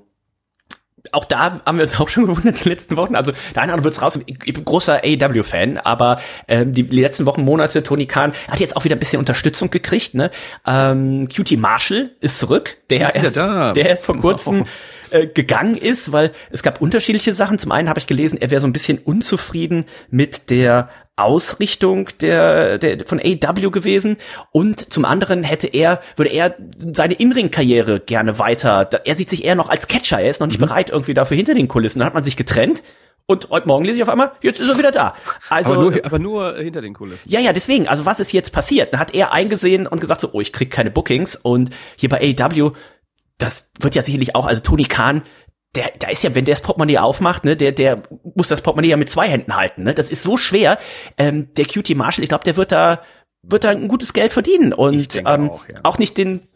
auch da haben wir uns auch schon gewundert die letzten Wochen. Also der eine oder andere wird's raus. Ich, bin großer AEW-Fan, aber ähm, die, die letzten Wochen, Monate, Tony Khan hat jetzt auch wieder ein bisschen Unterstützung gekriegt. Ne? Ähm, QT Marshall ist zurück, der ist erst, da. der erst vor kurzem oh. äh, gegangen ist, weil es gab unterschiedliche Sachen. Zum einen habe ich gelesen, er wäre so ein bisschen unzufrieden mit der Ausrichtung der, der von AW gewesen und zum anderen hätte er würde er seine Inring-Karriere gerne weiter. Er sieht sich eher noch als Catcher. Er ist noch nicht mhm. bereit irgendwie dafür hinter den Kulissen. Dann hat man sich getrennt. Und heute Morgen lese ich auf einmal, jetzt ist er wieder da. Also, aber nur, aber nur hinter den Kulissen. Ja, ja, deswegen. Also was ist jetzt passiert? Da hat er eingesehen und gesagt so, oh, ich krieg keine Bookings. Und hier bei AW, das wird ja sicherlich auch, also Tony Khan, der, da ist ja, wenn der das Portemonnaie aufmacht, ne, der, der muss das Portemonnaie ja mit zwei Händen halten, ne? Das ist so schwer. Ähm, der QT Marshall, ich glaube, der wird da, wird da ein gutes Geld verdienen und ähm, auch, ja. auch nicht den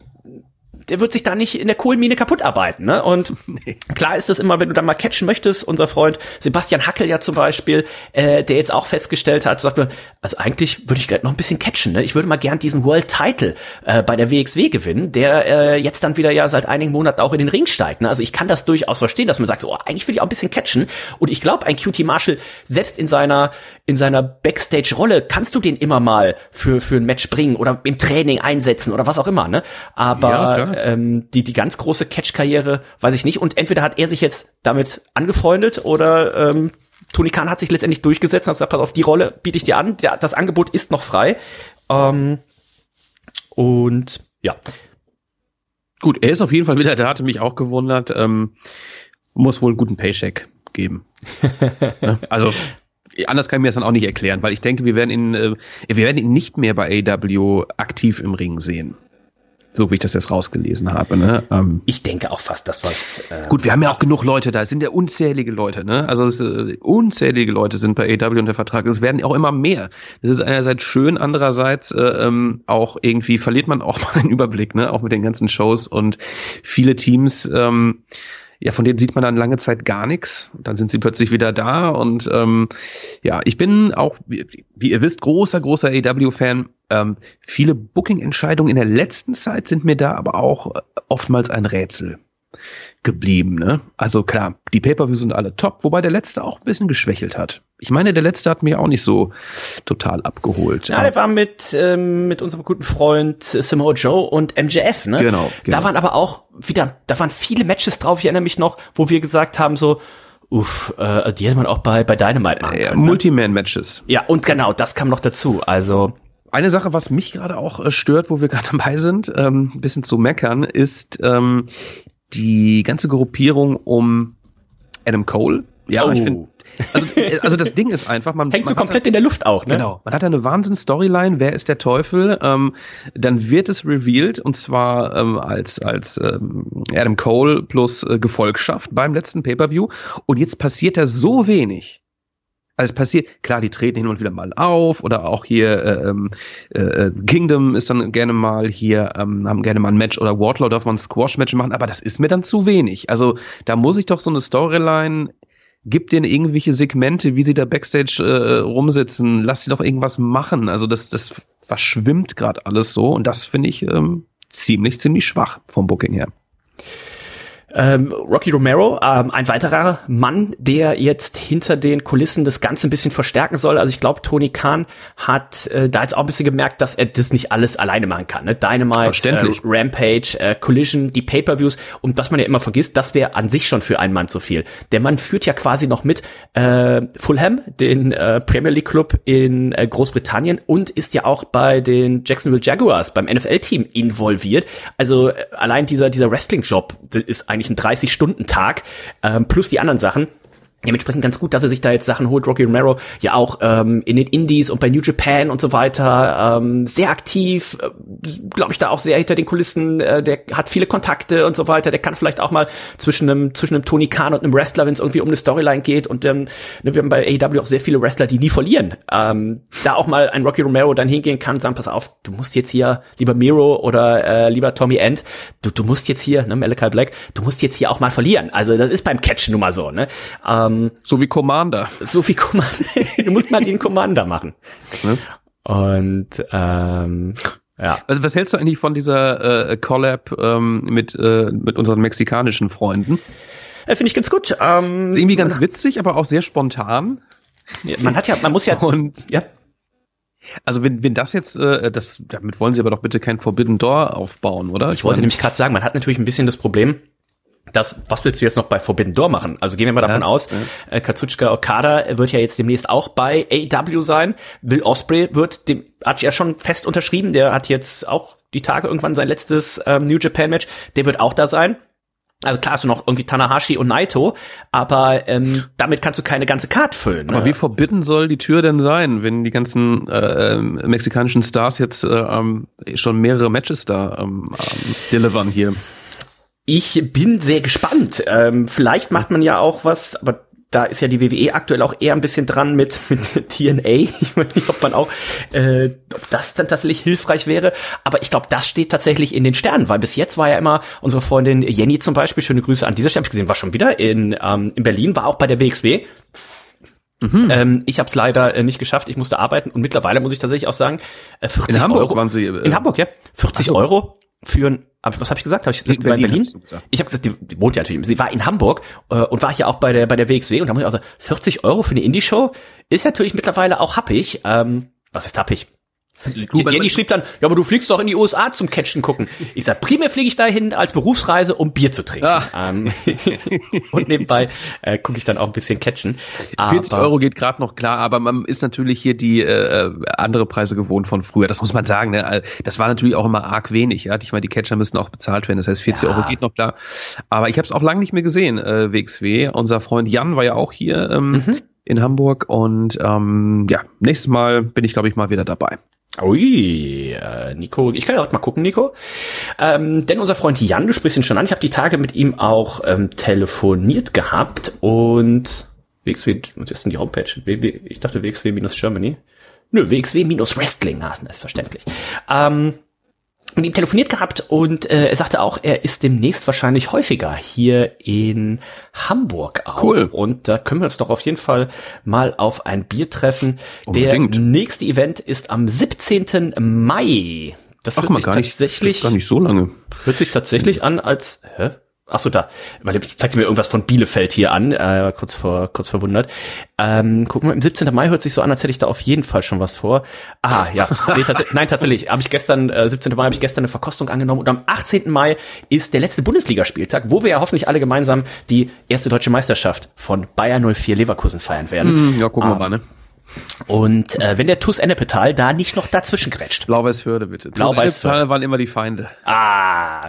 der wird sich da nicht in der Kohlenmine kaputt arbeiten. Ne? Und nee. klar ist das immer, wenn du da mal catchen möchtest, unser Freund Sebastian Hackel ja zum Beispiel, äh, der jetzt auch festgestellt hat, sagt mir, also eigentlich würde ich gerade noch ein bisschen catchen. Ne? Ich würde mal gern diesen World Title äh, bei der WXW gewinnen, der äh, jetzt dann wieder ja seit einigen Monaten auch in den Ring steigt. Ne? Also ich kann das durchaus verstehen, dass man sagt, so, oh, eigentlich will ich auch ein bisschen catchen. Und ich glaube, ein QT Marshall, selbst in seiner, in seiner Backstage-Rolle, kannst du den immer mal für, für ein Match bringen oder im Training einsetzen oder was auch immer. Ne? Aber ja, ähm, die, die ganz große Catch-Karriere, weiß ich nicht. Und entweder hat er sich jetzt damit angefreundet oder ähm, Tony Khan hat sich letztendlich durchgesetzt und hat gesagt, pass auf, die Rolle biete ich dir an, der, das Angebot ist noch frei. Ähm, und ja. Gut, er ist auf jeden Fall wieder, der hatte mich auch gewundert. Ähm, muss wohl einen guten Paycheck geben. also anders kann ich mir das dann auch nicht erklären, weil ich denke, wir werden ihn, äh, wir werden ihn nicht mehr bei AW aktiv im Ring sehen. So wie ich das jetzt rausgelesen habe. Ne? Ähm, ich denke auch fast, dass was. Äh, gut, wir haben ja auch genug Leute da. Es sind ja unzählige Leute. Ne? Also es, äh, unzählige Leute sind bei AW unter Vertrag. Es werden auch immer mehr. Das ist einerseits schön, andererseits äh, ähm, auch irgendwie verliert man auch mal den Überblick, ne? auch mit den ganzen Shows und viele Teams. Ähm, ja, von denen sieht man dann lange Zeit gar nichts. Dann sind sie plötzlich wieder da. Und ähm, ja, ich bin auch, wie, wie ihr wisst, großer, großer AW-Fan. Ähm, viele Booking-Entscheidungen in der letzten Zeit sind mir da aber auch äh, oftmals ein Rätsel. Geblieben. Ne? Also klar, die Pay-Per-Views sind alle top, wobei der letzte auch ein bisschen geschwächelt hat. Ich meine, der letzte hat mich auch nicht so total abgeholt. Ja, der war mit, ähm, mit unserem guten Freund Samoa Joe und MJF, ne? Genau, genau. Da waren aber auch wieder, da waren viele Matches drauf, ich erinnere mich noch, wo wir gesagt haben so, uff, äh, die hätte man auch bei, bei Dynamite machen ja, können. ne? Multiman-Matches. Ja, und genau, das kam noch dazu. Also, Eine Sache, was mich gerade auch äh, stört, wo wir gerade dabei sind, ähm, ein bisschen zu meckern, ist ähm, die ganze Gruppierung um Adam Cole. Ja, Oh. ich finde, also, äh, also das Ding ist einfach, man hängt so man hat komplett in der Luft auch, ne? Genau. Man hat eine Wahnsinn-Storyline, wer ist der Teufel? Ähm, dann wird es revealed und zwar ähm, als, als ähm, Adam Cole plus äh, Gefolgschaft beim letzten Pay-Per-View. Und jetzt passiert da so wenig. Also es passiert, klar, die treten hin und wieder mal auf oder auch hier äh, ähm, äh, Kingdom ist dann gerne mal hier, ähm, haben gerne mal ein Match oder Wardlaw darf man Squash-Match machen, aber das ist mir dann zu wenig. Also da muss ich doch so eine Storyline Gib denen irgendwelche Segmente, wie sie da Backstage äh, rumsitzen, lass sie doch irgendwas machen. Also das, das verschwimmt gerade alles so und das finde ich ähm, ziemlich, ziemlich schwach vom Booking her. Ähm, Rocky Romero, ähm, ein weiterer Mann, der jetzt hinter den Kulissen das Ganze ein bisschen verstärken soll. Also ich glaube, Tony Khan hat äh, da jetzt auch ein bisschen gemerkt, dass er das nicht alles alleine machen kann. Ne? Dynamite, äh, Rampage, äh, Collision, die Pay-per-Views und was man ja immer vergisst, das wäre an sich schon für einen Mann zu viel. Der Mann führt ja quasi noch mit äh, Fulham, den äh, Premier League Club in äh, Großbritannien und ist ja auch bei den Jacksonville Jaguars beim NFL-Team involviert. Also äh, allein dieser dieser Wrestling-Job ist eigentlich ein 30-Stunden-Tag ähm, plus die anderen Sachen. Dementsprechend ganz gut, dass er sich da jetzt Sachen holt. Rocky Romero ja auch ähm, in den Indies und bei New Japan und so weiter ähm, sehr aktiv, äh, glaube ich, da auch sehr hinter den Kulissen. Äh, der hat viele Kontakte und so weiter. Der kann vielleicht auch mal zwischen einem zwischen einem Tony Khan und einem Wrestler, wenn es irgendwie um eine Storyline geht. Und ähm, ne, wir haben bei AEW auch sehr viele Wrestler, die nie verlieren. Ähm, da auch mal ein Rocky Romero dann hingehen kann, sagen, pass auf, du musst jetzt hier lieber Miro oder äh, lieber Tommy End, du du musst jetzt hier, ne, Malachi Black, du musst jetzt hier auch mal verlieren. Also das ist beim Catch nun mal so, ne? Ähm, So wie Commander. so wie Commander. du musst mal den Commander machen. Ne? Und ähm, ja. Also was hältst du eigentlich von dieser äh, Collab ähm, mit, äh, mit unseren mexikanischen Freunden? Äh, Finde ich ganz gut. Ähm, irgendwie ganz witzig, aber auch sehr spontan. man hat ja, man muss ja. Und ja. also wenn, wenn das jetzt, äh, das, damit wollen sie aber doch bitte kein Forbidden Door aufbauen, oder? Ich wollte meine, nämlich gerade sagen, man hat natürlich ein bisschen das Problem, dass, was willst du jetzt noch bei Forbidden Door machen? Also gehen wir mal davon Ja, aus, äh, Katsuchika Okada wird ja jetzt demnächst auch bei AEW sein. Will Osprey wird dem, hat ja schon fest unterschrieben, der hat jetzt auch die Tage irgendwann sein letztes ähm, New Japan Match, der wird auch da sein. Also klar hast du noch irgendwie Tanahashi und Naito, aber ähm, damit kannst du keine ganze Card füllen. Ne? Aber wie forbidden soll die Tür denn sein, wenn die ganzen äh, ähm, mexikanischen Stars jetzt äh, ähm, schon mehrere Matches da ähm, ähm, delivern hier? Ich bin sehr gespannt. Ähm, vielleicht macht man ja auch was, aber da ist ja die WWE aktuell auch eher ein bisschen dran mit, mit TNA. Ich weiß nicht, ob man auch, äh, ob das dann tatsächlich hilfreich wäre. Aber ich glaube, das steht tatsächlich in den Sternen, weil bis jetzt war ja immer unsere Freundin Jenny zum Beispiel, schöne Grüße an dieser Stelle, hab ich gesehen, war schon wieder in, ähm, in Berlin, war auch bei der WXW. Ähm, ich habe es leider äh, nicht geschafft. Ich musste arbeiten und mittlerweile muss ich tatsächlich auch sagen, äh, 40 In Hamburg Euro. waren sie, äh, in Hamburg, ja. 40 Ach so. Euro für was habe ich gesagt? Hab ich gesagt, sie war in Berlin. Ich habe gesagt, die, die wohnt ja natürlich. Sie war in Hamburg äh, und war hier auch bei der bei der WXW und da muss ich auch sagen, 40 Euro für eine Indie-Show ist natürlich mittlerweile auch happig. Ähm, was ist happig? Jenny schrieb dann, ja, aber du fliegst doch in die USA zum Catchen gucken. Ich sag, primär fliege ich dahin als Berufsreise, um Bier zu trinken. Ah. Ähm, und nebenbei äh, gucke ich dann auch ein bisschen Catchen. 40 Aber- Euro geht gerade noch klar, aber man ist natürlich hier die äh, andere Preise gewohnt von früher. Das muss man sagen. Ne? Das war natürlich auch immer arg wenig. Ja? Ich meine, die Catcher müssen auch bezahlt werden. Das heißt, 40 Ja. Euro geht noch klar. Aber ich habe es auch lange nicht mehr gesehen, äh, WXW. Unser Freund Jan war ja auch hier ähm, in Hamburg und ähm, ja, nächstes Mal bin ich, glaube ich, mal wieder dabei. Ui, äh, Nico, ich kann ja auch mal gucken, Nico. Ähm, denn unser Freund Jan, du sprichst ihn schon an, ich habe die Tage mit ihm auch ähm, telefoniert gehabt und WXW, was ist denn die Homepage? WW, ich dachte WXW-Germany. Nö, WXW-Wrestling, ah, ist verständlich. Ähm, mit ihm telefoniert gehabt und äh, er sagte auch, er ist demnächst wahrscheinlich häufiger hier in Hamburg auch. Cool. Und da können wir uns doch auf jeden Fall mal auf ein Bier treffen. Unbedingt. Der nächste Event ist am 17. Mai. Das Ach, hört sich gar nicht, tatsächlich gar nicht so lange. hört sich tatsächlich an als hä? Achso, da. Weil ich zeigte mir irgendwas von Bielefeld hier an, äh, kurz vor, kurz verwundert. Ähm, gucken wir, im 17. Mai hört sich so an, als hätte ich da auf jeden Fall schon was vor. Ah, ja. Nee, tats nein, tatsächlich. Habe ich gestern, äh, 17. Mai habe ich gestern eine Verkostung angenommen und am 18. Mai ist der letzte Bundesligaspieltag, wo wir ja hoffentlich alle gemeinsam die erste deutsche Meisterschaft von Bayer 04 Leverkusen feiern werden. Hm, ja, gucken wir Ähm, mal, ne? Und äh, wenn der TuS Ennepetal da nicht noch dazwischen grätscht. Blau-Weiß-Förde, bitte. Blau-Weiß-Förde. Ennepetal waren immer die Feinde. Ah.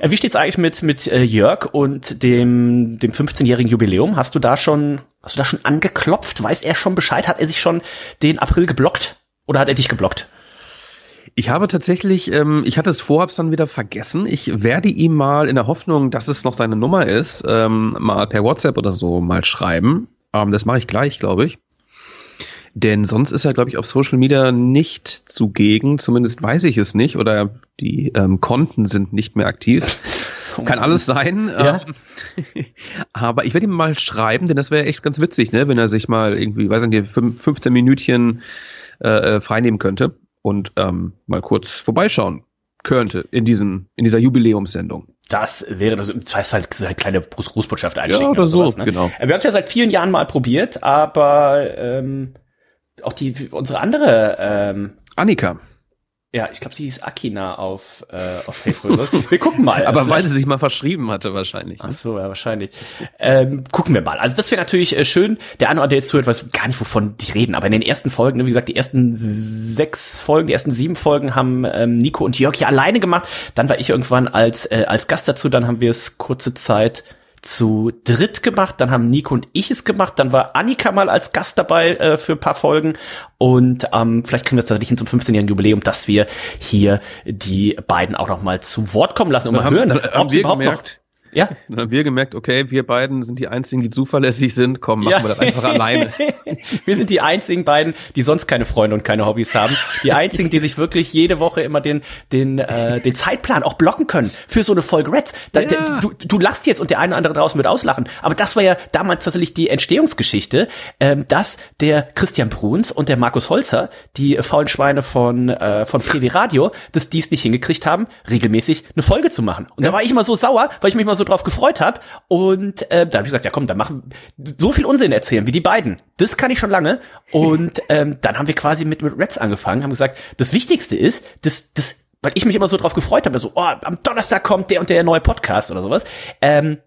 Äh, Wie steht's eigentlich mit mit äh, Jörg und dem dem 15-jährigen Jubiläum? Hast du da schon hast du da schon angeklopft? Weiß er schon Bescheid? Hat er sich schon den April geblockt oder hat er dich geblockt? Ich habe tatsächlich, ähm, ich hatte es vor, hab's dann wieder vergessen. Ich werde ihm mal in der Hoffnung, dass es noch seine Nummer ist, ähm, mal per WhatsApp oder so mal schreiben. Ähm, das mache ich gleich, glaube ich. Denn sonst ist er, glaube ich, auf Social Media nicht zugegen. Zumindest weiß ich es nicht. Oder die ähm, Konten sind nicht mehr aktiv. Kann alles sein. Ja. Ähm, aber ich werde ihm mal schreiben, denn das wäre echt ganz witzig, ne, wenn er sich mal irgendwie, weiß nicht, fünf- 15 Minütchen äh, äh, freinehmen könnte und ähm, mal kurz vorbeischauen könnte in diesen in dieser Jubiläumssendung. Das wäre das im Zweifelsfall so eine kleine Gruß Grußbotschaft einschicken. Ja, oder so, sowas, ne? genau. Wir haben es ja seit vielen Jahren mal probiert, aber ähm, auch die unsere andere ähm, Annika. ja, ich glaube, sie hieß Akina auf, äh, auf Facebook. Wir gucken mal. Aber Vielleicht- weil sie sich mal verschrieben hatte wahrscheinlich. Ach so, ja, wahrscheinlich. Ähm, gucken wir mal. Also das wäre natürlich äh, schön. Der andere, der jetzt zuhört, weiß gar nicht, wovon die reden. Aber in den ersten Folgen, ne, wie gesagt, die ersten sechs Folgen, die ersten sieben Folgen haben ähm, Nico und Jörg hier alleine gemacht. Dann war ich irgendwann als, äh, als Gast dazu. Dann haben wir es kurze Zeit zu dritt gemacht, dann haben Nico und ich es gemacht, dann war Annika mal als Gast dabei äh, für ein paar Folgen. Und ähm, vielleicht kriegen wir es tatsächlich hin zum 15-jährigen Jubiläum, dass wir hier die beiden auch noch mal zu Wort kommen lassen und mal hören, haben ob sie überhaupt noch gemerkt, ja, dann haben wir gemerkt, okay, wir beiden sind die einzigen, die zuverlässig sind. Komm, machen Ja. wir das einfach alleine. Wir sind die einzigen beiden, die sonst keine Freunde und keine Hobbys haben. Die einzigen, die sich wirklich jede Woche immer den, den, äh, den Zeitplan auch blocken können für so eine Folge Reds. Da, Ja. du, du lachst jetzt und der eine oder andere draußen wird auslachen. Aber das war ja damals tatsächlich die Entstehungsgeschichte, ähm, dass der Christian Bruns und der Markus Holzer, die faulen Schweine von, äh, von PW Radio, dass die es nicht hingekriegt haben, regelmäßig eine Folge zu machen. Und da war ich immer so sauer, weil ich mich mal so drauf gefreut habe. Und äh, da habe ich gesagt, ja komm, dann machen so viel Unsinn erzählen wie die beiden. Das kann ich schon lange. Und ähm, dann haben wir quasi mit, mit Reds angefangen, haben gesagt, das Wichtigste ist, das, das, weil ich mich immer so drauf gefreut habe, so, oh, am Donnerstag kommt der und der neue Podcast oder sowas. Ähm,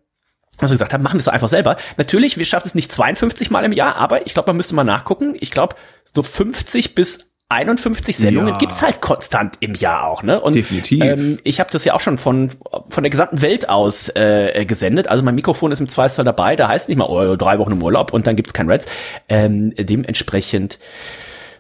also gesagt haben, machen wir es doch einfach selber. Natürlich, wir schaffen es nicht 52 Mal im Jahr, aber ich glaube, man müsste mal nachgucken. Ich glaube, so 50 bis 51 Sendungen Ja. gibt's halt konstant im Jahr auch, ne? Und Definitiv. Ähm, ich habe das ja auch schon von von der gesamten Welt aus äh, gesendet. Also mein Mikrofon ist im Zweifelsfall dabei. Da heißt nicht mal oh, drei Wochen im Urlaub und dann gibt's kein Reds. Ähm, dementsprechend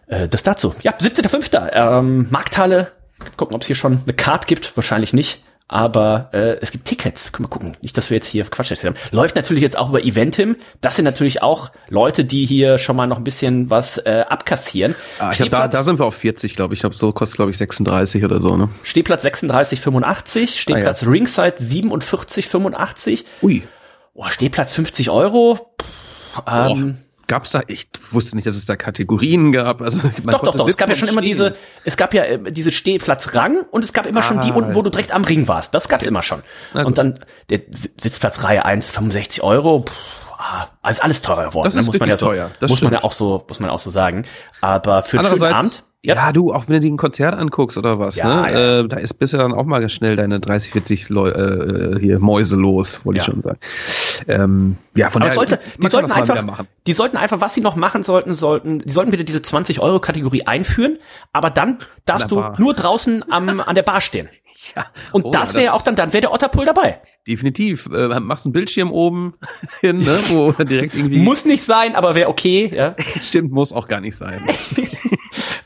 äh, das dazu. Ja, 17.05. Ähm, Markthalle. Gucken, ob es hier schon eine Card gibt. Wahrscheinlich nicht. Aber äh, es gibt Tickets. Können wir gucken. Nicht, dass wir jetzt hier Quatsch erzählen. Läuft natürlich jetzt auch über Eventim. Das sind natürlich auch Leute, die hier schon mal noch ein bisschen was äh, abkassieren. Ah, ich glaub, da, da sind wir auf 40, glaube ich. Ich glaube, so kostet, glaube ich, 36 oder so, ne? Stehplatz 36,85, Stehplatz Ringside 47,85. Ui. Oh, Stehplatz 50 Euro. Pff, ähm, Gab's da, ich wusste nicht, dass es da Kategorien gab. Also, man doch, doch, doch. Es gab ja schon und immer stehen. diese, es gab ja äh, diese Stehplatzrang und es gab immer schon die Ah, unten, wo du also- direkt am Ring warst. Das gab's immer schon. Na gut. Und dann der Si- Sitzplatz Reihe 1, 65 Euro. Puh, ah, ist alles teurer geworden. Das ne? ist muss man ja so, teuer. Das muss man stimmt. ja auch so, muss man auch so sagen. Aber für einen schönen Abend. Ja. du, auch wenn du dir ein Konzert anguckst oder was, Ja, ne? ja. Äh, da ist bisher dann auch mal schnell deine 30, 40 Leu äh, hier Mäuse los, wollte ich Ja. schon sagen. Ähm, ja, von Aber daher, sollte, die sollten einfach, die sollten einfach, was sie noch machen sollten, sollten, die sollten wieder diese 20 Euro Kategorie einführen, aber dann darfst du nur draußen am, an der Bar stehen. Ja. Und Oh, das wäre ja auch dann, dann wäre der Otterpool dabei. Definitiv. Äh, machst einen Bildschirm oben hin, ne, wo direkt irgendwie. Muss nicht sein, aber wäre okay, ja. Stimmt, muss auch gar nicht sein.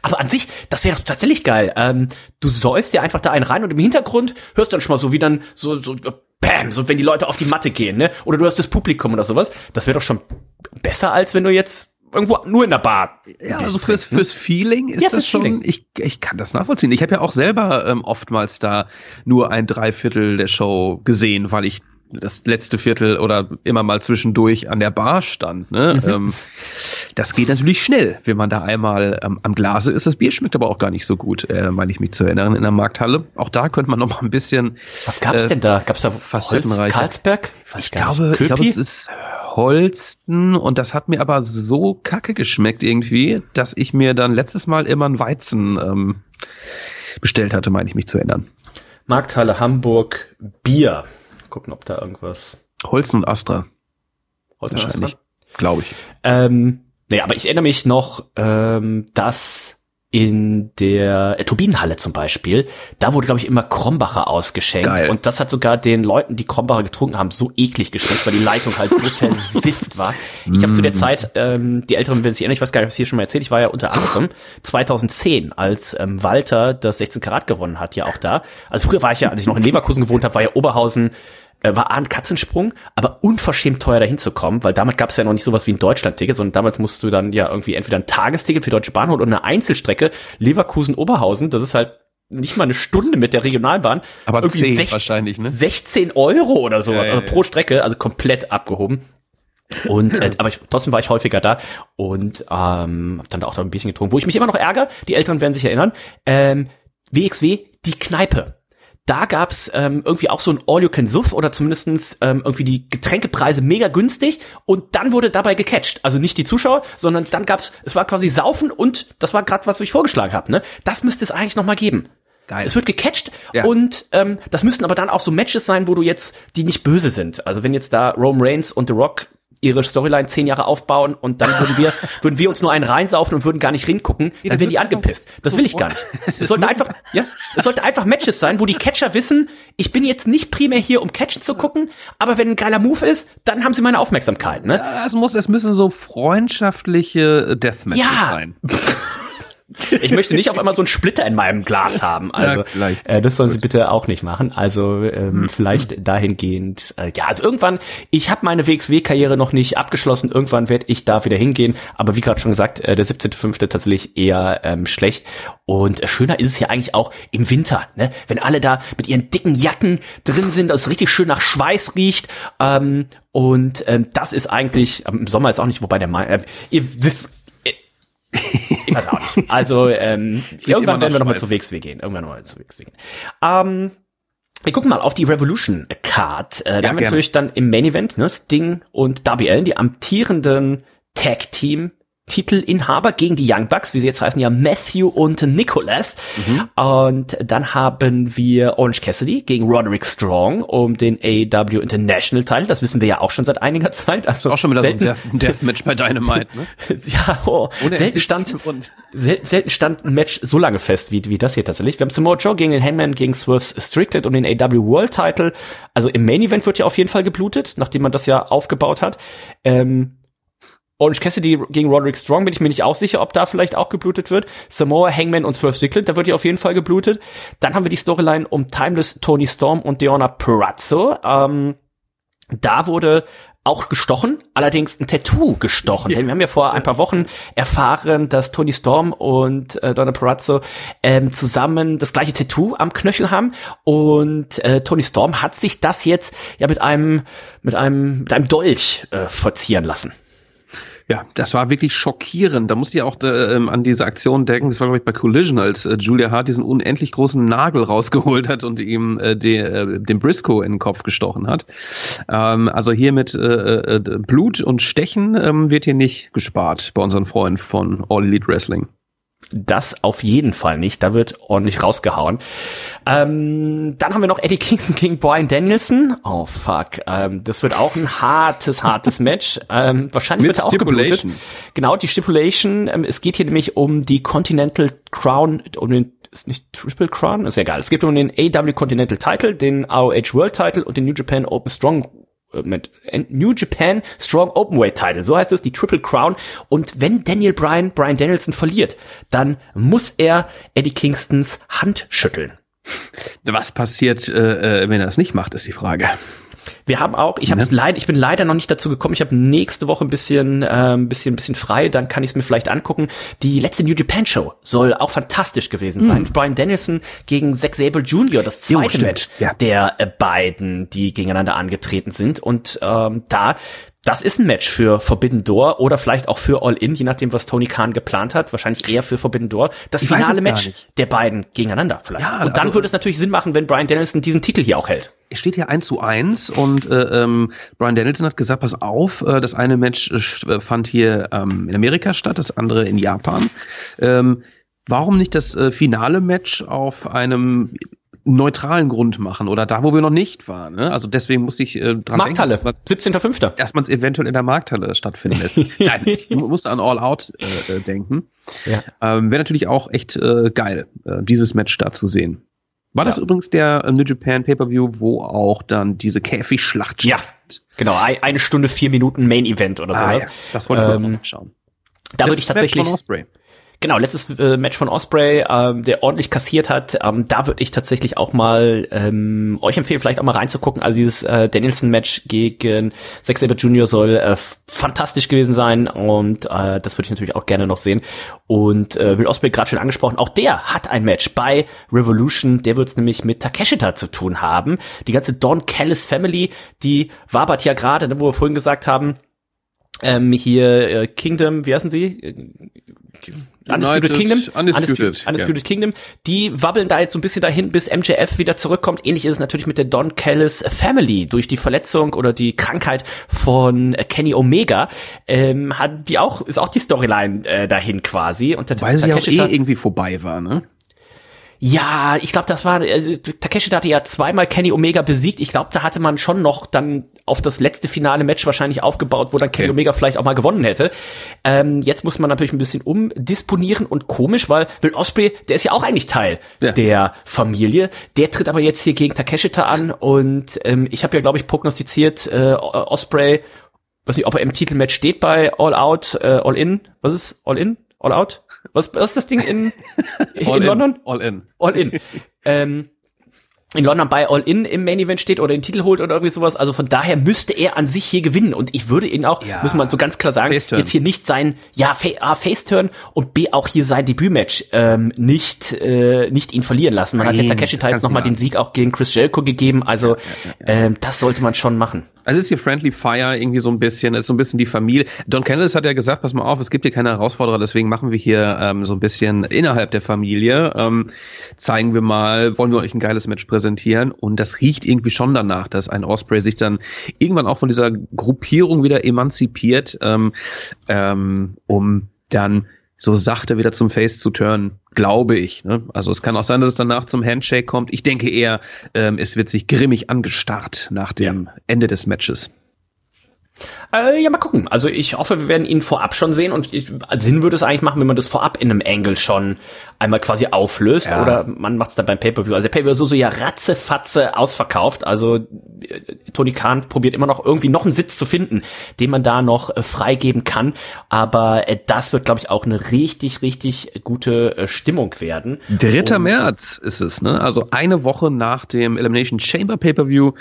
Aber an sich, das wäre doch tatsächlich geil. Ähm, du säust dir einfach da einen rein und im Hintergrund hörst du dann schon mal so wie dann so, so, bam, so wenn die Leute auf die Matte gehen, ne? Oder du hörst das Publikum oder sowas. Das wäre doch schon besser, als wenn du jetzt irgendwo nur in der Bar. Ja, also fürs, fürs Feeling ist Ja, das schon, Feeling. ich, ich kann das nachvollziehen. Ich habe ja auch selber ähm, oftmals da nur ein Dreiviertel der Show gesehen, weil ich das letzte Viertel oder immer mal zwischendurch an der Bar stand. Ne? Ähm, das geht natürlich schnell, wenn man da einmal ähm, am Glase ist. Das Bier schmeckt aber auch gar nicht so gut, äh, meine ich mich zu erinnern, in der Markthalle. Auch da könnte man noch mal ein bisschen. Was gab's äh, denn da? Gab's da Holz, Karlsberg? Ich, ich glaube, ich glaube, es ist Holsten und das hat mir aber so kacke geschmeckt irgendwie, dass ich mir dann letztes Mal immer ein Weizen ähm, bestellt hatte, meine ich mich zu erinnern. Markthalle Hamburg Bier. Gucken, ob da irgendwas. Holzen und Astra. Holzen Wahrscheinlich, glaube ich. Ähm, nee, aber ich erinnere mich noch, ähm, dass in der äh, Turbinenhalle zum Beispiel, da wurde, glaube ich, immer Krombacher ausgeschenkt. Geil. Und das hat sogar den Leuten, die Krombacher getrunken haben, so eklig geschmeckt, weil die Leitung halt so versifft war. Ich habe zu der mm. Zeit, ähm, die Älteren werden sich erinnern, ich weiß gar nicht, ob ich es hier schon mal erzählt, ich war ja unter anderem 2010, als ähm, Walter das 16 Karat gewonnen hat, ja auch da. Also früher war ich ja, als ich noch in Leverkusen gewohnt habe, war ja Oberhausen äh, war ein Katzensprung, aber unverschämt teuer dahin zu kommen, weil damals gab es ja noch nicht sowas wie ein Deutschland-Ticket, sondern damals musst du dann ja irgendwie entweder ein Tagesticket für Deutsche Bahn holen oder eine Einzelstrecke Leverkusen-Oberhausen, das ist halt nicht mal eine Stunde mit der Regionalbahn. Aber irgendwie 10 16, wahrscheinlich, ne? 16 Euro oder sowas, ja, ja, also pro Strecke, also komplett abgehoben. Und äh, aber ich, trotzdem war ich häufiger da und ähm, hab dann da auch noch ein bisschen getrunken. Wo ich mich immer noch ärgere, die Älteren werden sich erinnern, ähm, WXW, die Kneipe da gab's ähm, irgendwie auch so ein All-You-Can-Suff oder zumindestens ähm, irgendwie die Getränkepreise mega günstig und dann wurde dabei gecatcht. Also nicht die Zuschauer, sondern dann gab's, es war quasi Saufen und das war gerade, was ich vorgeschlagen habe. Ne? Das müsste es eigentlich noch mal geben. Geil. Es wird gecatcht ja. und ähm, das müssten aber dann auch so Matches sein, wo du jetzt, die nicht böse sind. Also wenn jetzt da Rome Reigns und The Rock ihre Storyline zehn Jahre aufbauen und dann würden wir, würden wir uns nur einen reinsaufen und würden gar nicht hingucken, dann wären die angepisst. Das will ich gar nicht. Es sollten einfach, ja, es sollten einfach Matches sein, wo die Catcher wissen, ich bin jetzt nicht primär hier, um Catchen zu gucken, aber wenn ein geiler Move ist, dann haben sie meine Aufmerksamkeit, ne? Ja, es muss, es müssen so freundschaftliche Deathmatches ja. sein. Ich möchte nicht auf einmal so einen Splitter in meinem Glas haben. Also ja, äh, das sollen Sie bitte auch nicht machen. Also ähm, vielleicht dahingehend. Äh, ja, also irgendwann. Ich habe meine WXW-Karriere noch nicht abgeschlossen. Irgendwann werde ich da wieder hingehen. Aber wie gerade schon gesagt, äh, der 17.5. tatsächlich eher ähm, schlecht. Und äh, schöner ist es ja eigentlich auch im Winter, ne? wenn alle da mit ihren dicken Jacken drin sind, das richtig schön nach Schweiß riecht. Ähm, und ähm, das ist eigentlich im Sommer ist auch nicht, wobei der Mai. Äh, ihr wisst ich weiß auch nicht. Also ähm, irgendwann werden wir nochmal zu WXW gehen. Irgendwann nochmal zu WXW gehen. Ähm, wir gucken mal auf die Revolution Card. Äh, da ja, haben wir natürlich dann im Main Event ne, Sting und Darby Allen, die amtierenden Tag Team Titelinhaber gegen die Young Bucks, wie sie jetzt heißen, ja Matthew und Nicholas. Mhm. Und dann haben wir Orange Cassidy gegen Roderick Strong um den AEW International Title. Das wissen wir ja auch schon seit einiger Zeit. Also auch schon wieder selten, so ein Deathmatch bei Dynamite, ne? ja, oh, selten stand, sel selten stand ein Match so lange fest wie, wie das hier tatsächlich. Wir haben Samoa Joe gegen den Hangman gegen Swerve Strickland und den AEW World Title. Also im Main Event wird ja auf jeden Fall geblutet, nachdem man das ja aufgebaut hat. Ähm, Orange Cassidy gegen Roderick Strong bin ich mir nicht auch sicher, ob da vielleicht auch geblutet wird. Samoa, Hangman und Swerve Strickland, da wird ja auf jeden Fall geblutet. Dann haben wir die Storyline um Timeless, Tony Storm und Deonna Perazzo. Ähm, da wurde auch gestochen, allerdings ein Tattoo gestochen. Ja. Denn wir haben ja vor ein paar Wochen erfahren, dass Tony Storm und äh, Donna Perazzo ähm, zusammen das gleiche Tattoo am Knöchel haben. Und äh, Tony Storm hat sich das jetzt ja mit einem mit einem mit einem Dolch äh, verzieren lassen. Ja, das war wirklich schockierend. Da musste ich auch äh, an diese Aktion denken, das war glaube ich bei Collision, als äh, Julia Hart diesen unendlich großen Nagel rausgeholt hat und ihm äh, de, äh, den Briscoe in den Kopf gestochen hat. Ähm, also hier mit äh, äh, Blut und Stechen ähm, wird hier nicht gespart bei unseren Freunden von All Elite Wrestling. Das auf jeden Fall nicht. Da wird ordentlich rausgehauen. Ähm, dann haben wir noch Eddie Kingston gegen Brian Danielson. Oh fuck. Ähm, das wird auch ein hartes, hartes Match. Ähm, wahrscheinlich Mit wird er auch geblutet. Genau, die Stipulation. Ähm, es geht hier nämlich um die Continental Crown, um den ist nicht Triple Crown, ist ja egal. Es geht um den AW Continental Title, den AOH World Title und den New Japan Open Strong mit New Japan Strong Openweight Title. So heißt es, die Triple Crown. Und wenn Daniel Bryan Brian Danielson verliert, dann muss er Eddie Kingstons Hand schütteln. Was passiert, äh, äh wenn er es nicht macht, ist die Frage. Wir haben auch, ich habe es leider, ich bin leider noch nicht dazu gekommen. Ich habe nächste Woche ein bisschen, äh, ein bisschen, ein bisschen frei. Dann kann ich es mir vielleicht angucken. Die letzte New Japan Show soll auch fantastisch gewesen sein. Mhm. Brian Dennison gegen Zack Sable Jr. Das zweite jo, Match ja. der äh, beiden, die gegeneinander angetreten sind. Und ähm, da das ist ein Match für Forbidden Door oder vielleicht auch für All In, je nachdem, was Tony Khan geplant hat. Wahrscheinlich eher für Forbidden Door. Das Ich finale Match der beiden gegeneinander vielleicht. Ja, und dann also- würde es natürlich Sinn machen, wenn Brian Danielson diesen Titel hier auch hält. Es steht hier 1 zu 1 und äh, ähm, Brian Danielson hat gesagt, pass auf, äh, das eine Match äh, äh, fand hier ähm, in Amerika statt, das andere in Japan. Ähm, warum nicht das äh, finale Match auf einem neutralen Grund machen oder da, wo wir noch nicht waren? Ne? Also deswegen musste ich äh, dran Markthalle, denken, 17.05. dass man es eventuell in der Markthalle stattfinden lässt. Nein, ich mu- musste an All Out äh, äh, denken. Ja. Ähm, Wäre natürlich auch echt äh, geil, äh, dieses Match da zu sehen. War das übrigens der äh, New Japan Pay-Per-View, wo auch dann diese Käfigschlacht Ja. Genau, ein, eine Stunde, vier Minuten Main Event oder Ah, sowas. ja. Das wollte ich Ähm, mal schauen. Da würde ich tatsächlich. Genau, letztes äh, Match von Osprey, ähm, der ordentlich kassiert hat. Ähm, da würde ich tatsächlich auch mal ähm, euch empfehlen, vielleicht auch mal reinzugucken. Also dieses äh, Danielson-Match gegen Zack Sabre Jr. soll äh, fantastisch gewesen sein und äh, das würde ich natürlich auch gerne noch sehen. Und äh, Will Osprey gerade schon angesprochen, auch der hat ein Match bei Revolution. Der wird es nämlich mit Takeshita zu tun haben. Die ganze Don Callis Family, die wabert ja gerade, ne, wo wir vorhin gesagt haben, ähm, hier äh, Kingdom, wie heißen sie? Undisputed United- Kingdom, Undisputed, Undisputed Kingdom, die wabbeln da jetzt so ein bisschen dahin, bis MJF wieder zurückkommt. Ähnlich ist es natürlich mit der Don Callis Family. Durch die Verletzung oder die Krankheit von Kenny Omega ähm, hat die auch ist auch die Storyline äh, dahin quasi. Und der Weil sie ja eh irgendwie vorbei war, ne? Ja, ich glaube, das war, also, Takeshi hatte ja zweimal Kenny Omega besiegt. Ich glaube, da hatte man schon noch dann auf das letzte finale Match wahrscheinlich aufgebaut, wo dann Kenny Okay. Omega vielleicht auch mal gewonnen hätte. Ähm, jetzt muss man natürlich ein bisschen umdisponieren und komisch, weil Will Osprey, der ist ja auch eigentlich Teil Ja. der Familie. Der tritt aber jetzt hier gegen Takeshita an und ähm, ich habe ja, glaube ich, prognostiziert, äh, Osprey, weiß nicht, ob er im Titelmatch steht bei All Out, äh, All In, was ist All In? All Out? Was, was ist das Ding in, in in, London? All in. All In. ähm, in London bei All In im Main Event steht oder den Titel holt oder irgendwie sowas. Also von daher müsste er an sich hier gewinnen. Und ich würde ihn auch, Ja. muss man so ganz klar sagen, jetzt hier nicht sein, ja, Fa A, Face-Turn und B, auch hier sein Debütmatch ähm, nicht, äh, nicht ihn verlieren lassen. Man hat ja Nein, Takeshi jetzt nochmal den. Sieg auch gegen Chris Jericho gegeben. Also Ähm, das sollte man schon machen. Also es ist hier Friendly Fire irgendwie so ein bisschen, es ist so ein bisschen die Familie. Don Candice hat ja gesagt, pass mal auf, es gibt hier keine Herausforderer, deswegen machen wir hier ähm, so ein bisschen innerhalb der Familie, ähm, zeigen wir mal, wollen wir euch ein geiles Match präsentieren und das riecht irgendwie schon danach, dass ein Osprey sich dann irgendwann auch von dieser Gruppierung wieder emanzipiert, ähm, ähm, um dann so sachte wieder zum Face zu turnen, glaube ich. Ne? Also es kann auch sein, dass es danach zum Handshake kommt. Ich denke eher, ähm, es wird sich grimmig angestarrt nach dem Ende des Matches. Äh, ja, mal gucken. Also ich hoffe, wir werden ihn vorab schon sehen und ich, Sinn würde es eigentlich machen, wenn man das vorab in einem Angle schon einmal quasi auflöst Ja. oder man macht es dann beim Pay-Per-View. Also der Pay-Per-View ist so, so ja ratzefatze ausverkauft. Also äh, Tony Khan probiert immer noch irgendwie noch einen Sitz zu finden, den man da noch äh, freigeben kann. Aber äh, das wird, glaube ich, auch eine richtig, richtig gute äh, Stimmung werden. 3. Und- März ist es, ne? Also eine Woche nach dem Elimination Chamber Pay-Per-View.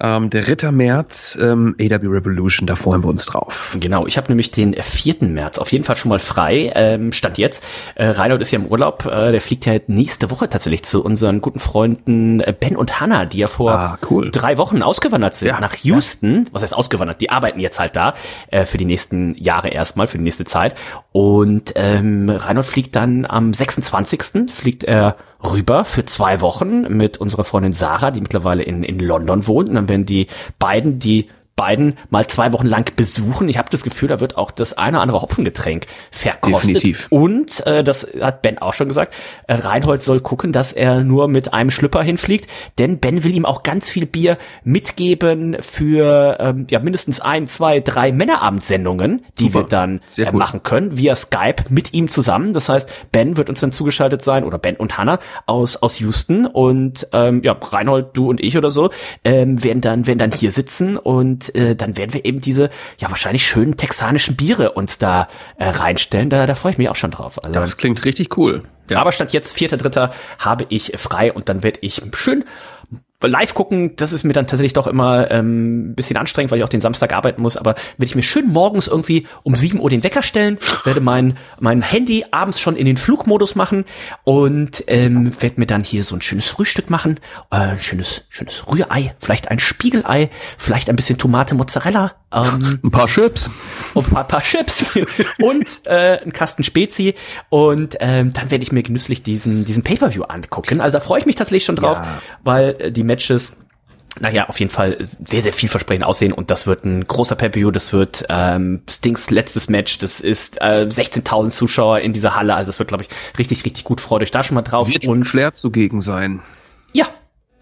Ähm, der 3. März, ähm, AW Revolution, da freuen wir uns drauf. Genau, ich habe nämlich den 4. März auf jeden Fall schon mal frei, ähm, stand jetzt. Äh, Reinhold ist ja im Urlaub, äh, der fliegt ja nächste Woche tatsächlich zu unseren guten Freunden äh, Ben und Hannah, die ja vor Ah, cool. drei Wochen ausgewandert sind Ja, nach Houston. Was heißt ausgewandert? Die arbeiten jetzt halt da äh, für die nächsten Jahre erstmal, für die nächste Zeit. Und ähm, Reinhold fliegt dann am 26. fliegt er rüber für zwei Wochen mit unserer Freundin Sarah, die mittlerweile in, in London wohnt. Und dann werden die beiden, die beiden mal zwei Wochen lang besuchen. Ich habe das Gefühl, da wird auch das eine oder andere Hopfengetränk verkostet. Definitiv. Und äh, das hat Ben auch schon gesagt, äh, Reinhold soll gucken, dass er nur mit einem Schlüpper hinfliegt, denn Ben will ihm auch ganz viel Bier mitgeben für ähm, ja mindestens ein, zwei, drei Männerabendsendungen, die Super. wir dann äh, machen können via Skype mit ihm zusammen. Das heißt, Ben wird uns dann zugeschaltet sein oder Ben und Hannah aus aus Houston und ähm, ja Reinhold, du und ich oder so ähm, werden dann werden dann hier sitzen und äh, dann werden wir eben diese ja wahrscheinlich schönen texanischen Biere uns da äh, reinstellen. Da da freue ich mich auch schon drauf. Also, Das klingt richtig cool. Ja. aber statt jetzt vierter dritter habe ich frei und dann werde ich schön live gucken, das ist mir dann tatsächlich doch immer ähm, bisschen anstrengend, weil ich auch den Samstag arbeiten muss, aber werde ich mir schön morgens irgendwie um 7 Uhr den Wecker stellen, werde mein, mein Handy abends schon in den Flugmodus machen und ähm, werde mir dann hier so ein schönes Frühstück machen, äh, ein schönes, schönes Rührei, vielleicht ein Spiegelei, vielleicht ein bisschen Tomate Mozzarella Ähm, ein paar Chips. Und ein paar, paar Chips und äh, ein Kasten Spezi. Und ähm, dann werde ich mir genüsslich diesen, diesen Pay-Per-View angucken. Also da freue ich mich tatsächlich schon drauf, ja. weil äh, die Matches naja, auf jeden Fall sehr, sehr vielversprechend aussehen und das wird ein großer Pay-Per-View, das wird ähm, Stings letztes Match, das ist äh, 16.000 Zuschauer in dieser Halle, also das wird, glaube ich, richtig, richtig gut, freut euch da schon mal drauf. Wird und Flair zugegen sein. Ja.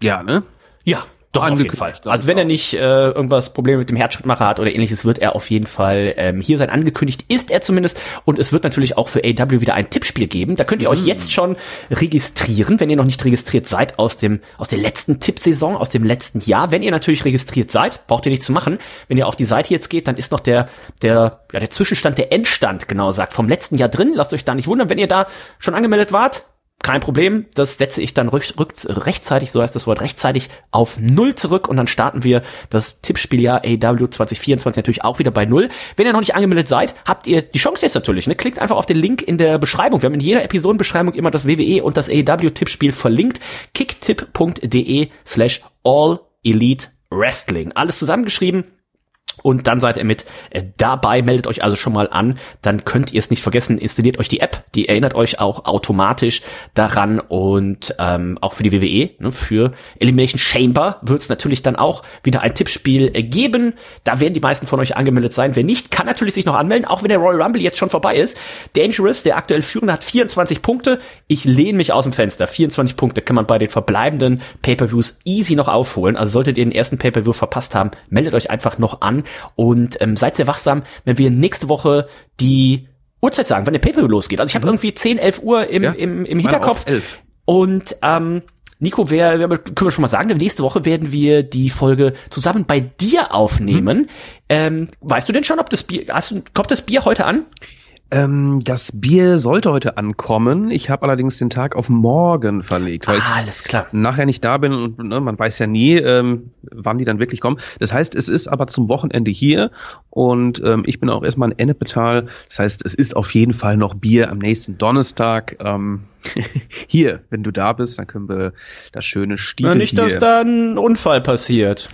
Ja, ne? Ja, doch, auf jeden Fall. Also wenn er nicht äh, irgendwas Probleme mit dem Herzschrittmacher hat oder ähnliches, wird er auf jeden Fall ähm, hier sein. Angekündigt ist er zumindest. Und es wird natürlich auch für AW wieder ein Tippspiel geben. Da könnt ihr euch mm. jetzt schon registrieren, wenn ihr noch nicht registriert seid aus dem aus der letzten Tippsaison, aus dem letzten Jahr. Wenn ihr natürlich registriert seid, braucht ihr nichts zu machen. Wenn ihr auf die Seite jetzt geht, dann ist noch der der ja der Zwischenstand, der Endstand genau sagt vom letzten Jahr drin. Lasst euch da nicht wundern, wenn ihr da schon angemeldet wart kein Problem, das setze ich dann rück, rück, rechtzeitig, so heißt das Wort, rechtzeitig auf Null zurück und dann starten wir das Tippspieljahr AW 2024 natürlich auch wieder bei Null. Wenn ihr noch nicht angemeldet seid, habt ihr die Chance jetzt natürlich. Ne? Klickt einfach auf den Link in der Beschreibung. Wir haben in jeder Episodenbeschreibung immer das WWE und das AW Tippspiel verlinkt. kicktipp.de slash all elite wrestling. Alles zusammengeschrieben und dann seid ihr mit äh, dabei, meldet euch also schon mal an, dann könnt ihr es nicht vergessen, installiert euch die App, die erinnert euch auch automatisch daran. Und ähm, auch für die WWE, ne, für Elimination Chamber wird es natürlich dann auch wieder ein Tippspiel äh, geben, da werden die meisten von euch angemeldet sein, wer nicht, kann natürlich sich noch anmelden, auch wenn der Royal Rumble jetzt schon vorbei ist. Dangerous, der aktuell führende, hat 24 Punkte, ich lehne mich aus dem Fenster, 24 Punkte kann man bei den verbleibenden Pay-Per-Views easy noch aufholen, also solltet ihr den ersten Pay-Per-View verpasst haben, meldet euch einfach noch an und ähm, seid sehr wachsam, wenn wir nächste Woche die Uhrzeit sagen, wann der Pay-Per-View losgeht. Also ich habe mhm. irgendwie 10, 11 Uhr im, ja, im, im Hinterkopf. Und ähm, Nico, wer, wer, können wir schon mal sagen, nächste Woche werden wir die Folge zusammen bei dir aufnehmen. Mhm. Ähm, weißt du denn schon, ob das Bier, hast kommt das Bier heute an? Ähm, das Bier sollte heute ankommen. Ich habe allerdings den Tag auf morgen verlegt, weil ah, alles klar. ich nachher nicht da bin und ne, man weiß ja nie, ähm, wann die dann wirklich kommen. Das heißt, es ist aber zum Wochenende hier und ähm, ich bin auch erstmal in Ennepetal. Das heißt, es ist auf jeden Fall noch Bier am nächsten Donnerstag. Ähm, hier, wenn du da bist, dann können wir das schöne Stiefel. Na, nicht, dass da ein Unfall passiert.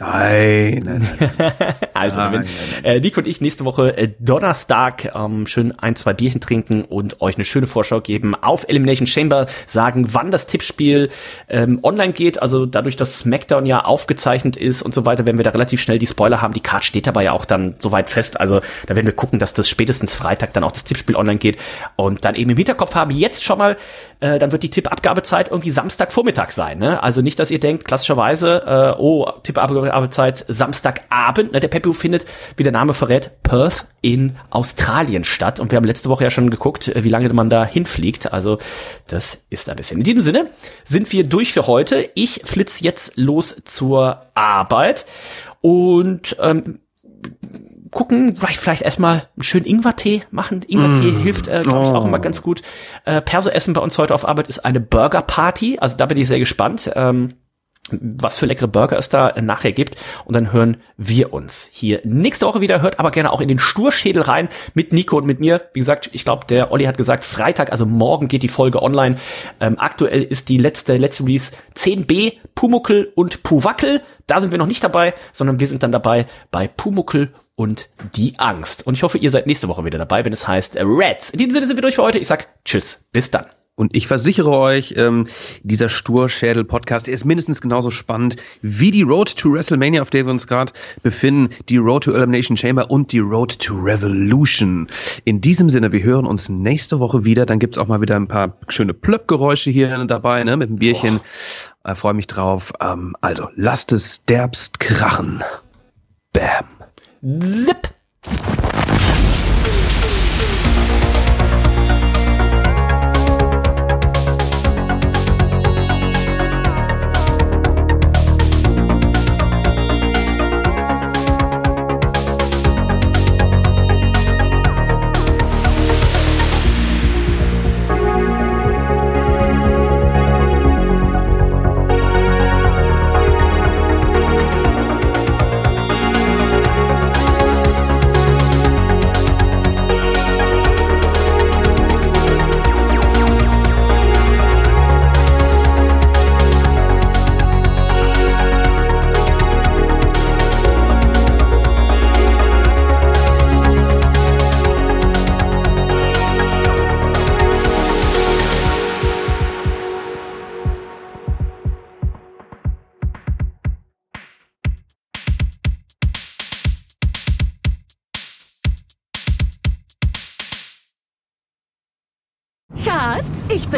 Nein, nein, nein. also, nein, nein, nein. Äh, Nico und ich nächste Woche äh, Donnerstag ähm, schön ein, zwei Bierchen trinken und euch eine schöne Vorschau geben auf Elimination Chamber, sagen, wann das Tippspiel ähm, online geht. Also dadurch, dass SmackDown ja aufgezeichnet ist und so weiter, werden wir da relativ schnell die Spoiler haben. Die Card steht dabei ja auch dann soweit fest. Also da werden wir gucken, dass das spätestens Freitag dann auch das Tippspiel online geht und dann eben im Hinterkopf haben, jetzt schon mal, äh, dann wird die Tippabgabezeit irgendwie Samstagvormittag sein. Ne? Also nicht, dass ihr denkt, klassischerweise, äh, oh, Tippabgabe Arbeitszeit Samstagabend. Ne, der Pepe findet, wie der Name verrät, Perth in Australien statt. Und wir haben letzte Woche ja schon geguckt, äh, wie lange man da hinfliegt. Also das ist ein bisschen. In diesem Sinne sind wir durch für heute. Ich flitz jetzt los zur Arbeit und ähm, gucken, vielleicht, vielleicht erstmal einen schönen Ingwertee machen. Ingwertee mm. hilft, äh, glaube ich, auch immer oh. ganz gut. Äh, Perso Essen bei uns heute auf Arbeit ist eine Burger Party. Also da bin ich sehr gespannt. Ähm, was für leckere Burger es da nachher gibt. Und dann hören wir uns hier nächste Woche wieder. Hört aber gerne auch in den Sturschädel rein mit Nico und mit mir. Wie gesagt, ich glaube, der Olli hat gesagt, Freitag, also morgen geht die Folge online. Ähm, aktuell ist die letzte, letzte Release 10b, Pumuckel und Puwackel. Da sind wir noch nicht dabei, sondern wir sind dann dabei bei Pumuckel und die Angst. Und ich hoffe, ihr seid nächste Woche wieder dabei, wenn es heißt Reds. In diesem Sinne sind wir durch für heute. Ich sag Tschüss, bis dann. Und ich versichere euch, ähm, dieser Sturschädel-Podcast ist mindestens genauso spannend wie die Road to WrestleMania, auf der wir uns gerade befinden, die Road to Elimination Chamber und die Road to Revolution. In diesem Sinne, wir hören uns nächste Woche wieder. Dann gibt's auch mal wieder ein paar schöne Plöpp-Geräusche hier dabei, ne, mit dem Bierchen. Äh, Freue mich drauf. Ähm, also, lasst es derbst krachen. Bam. Zip.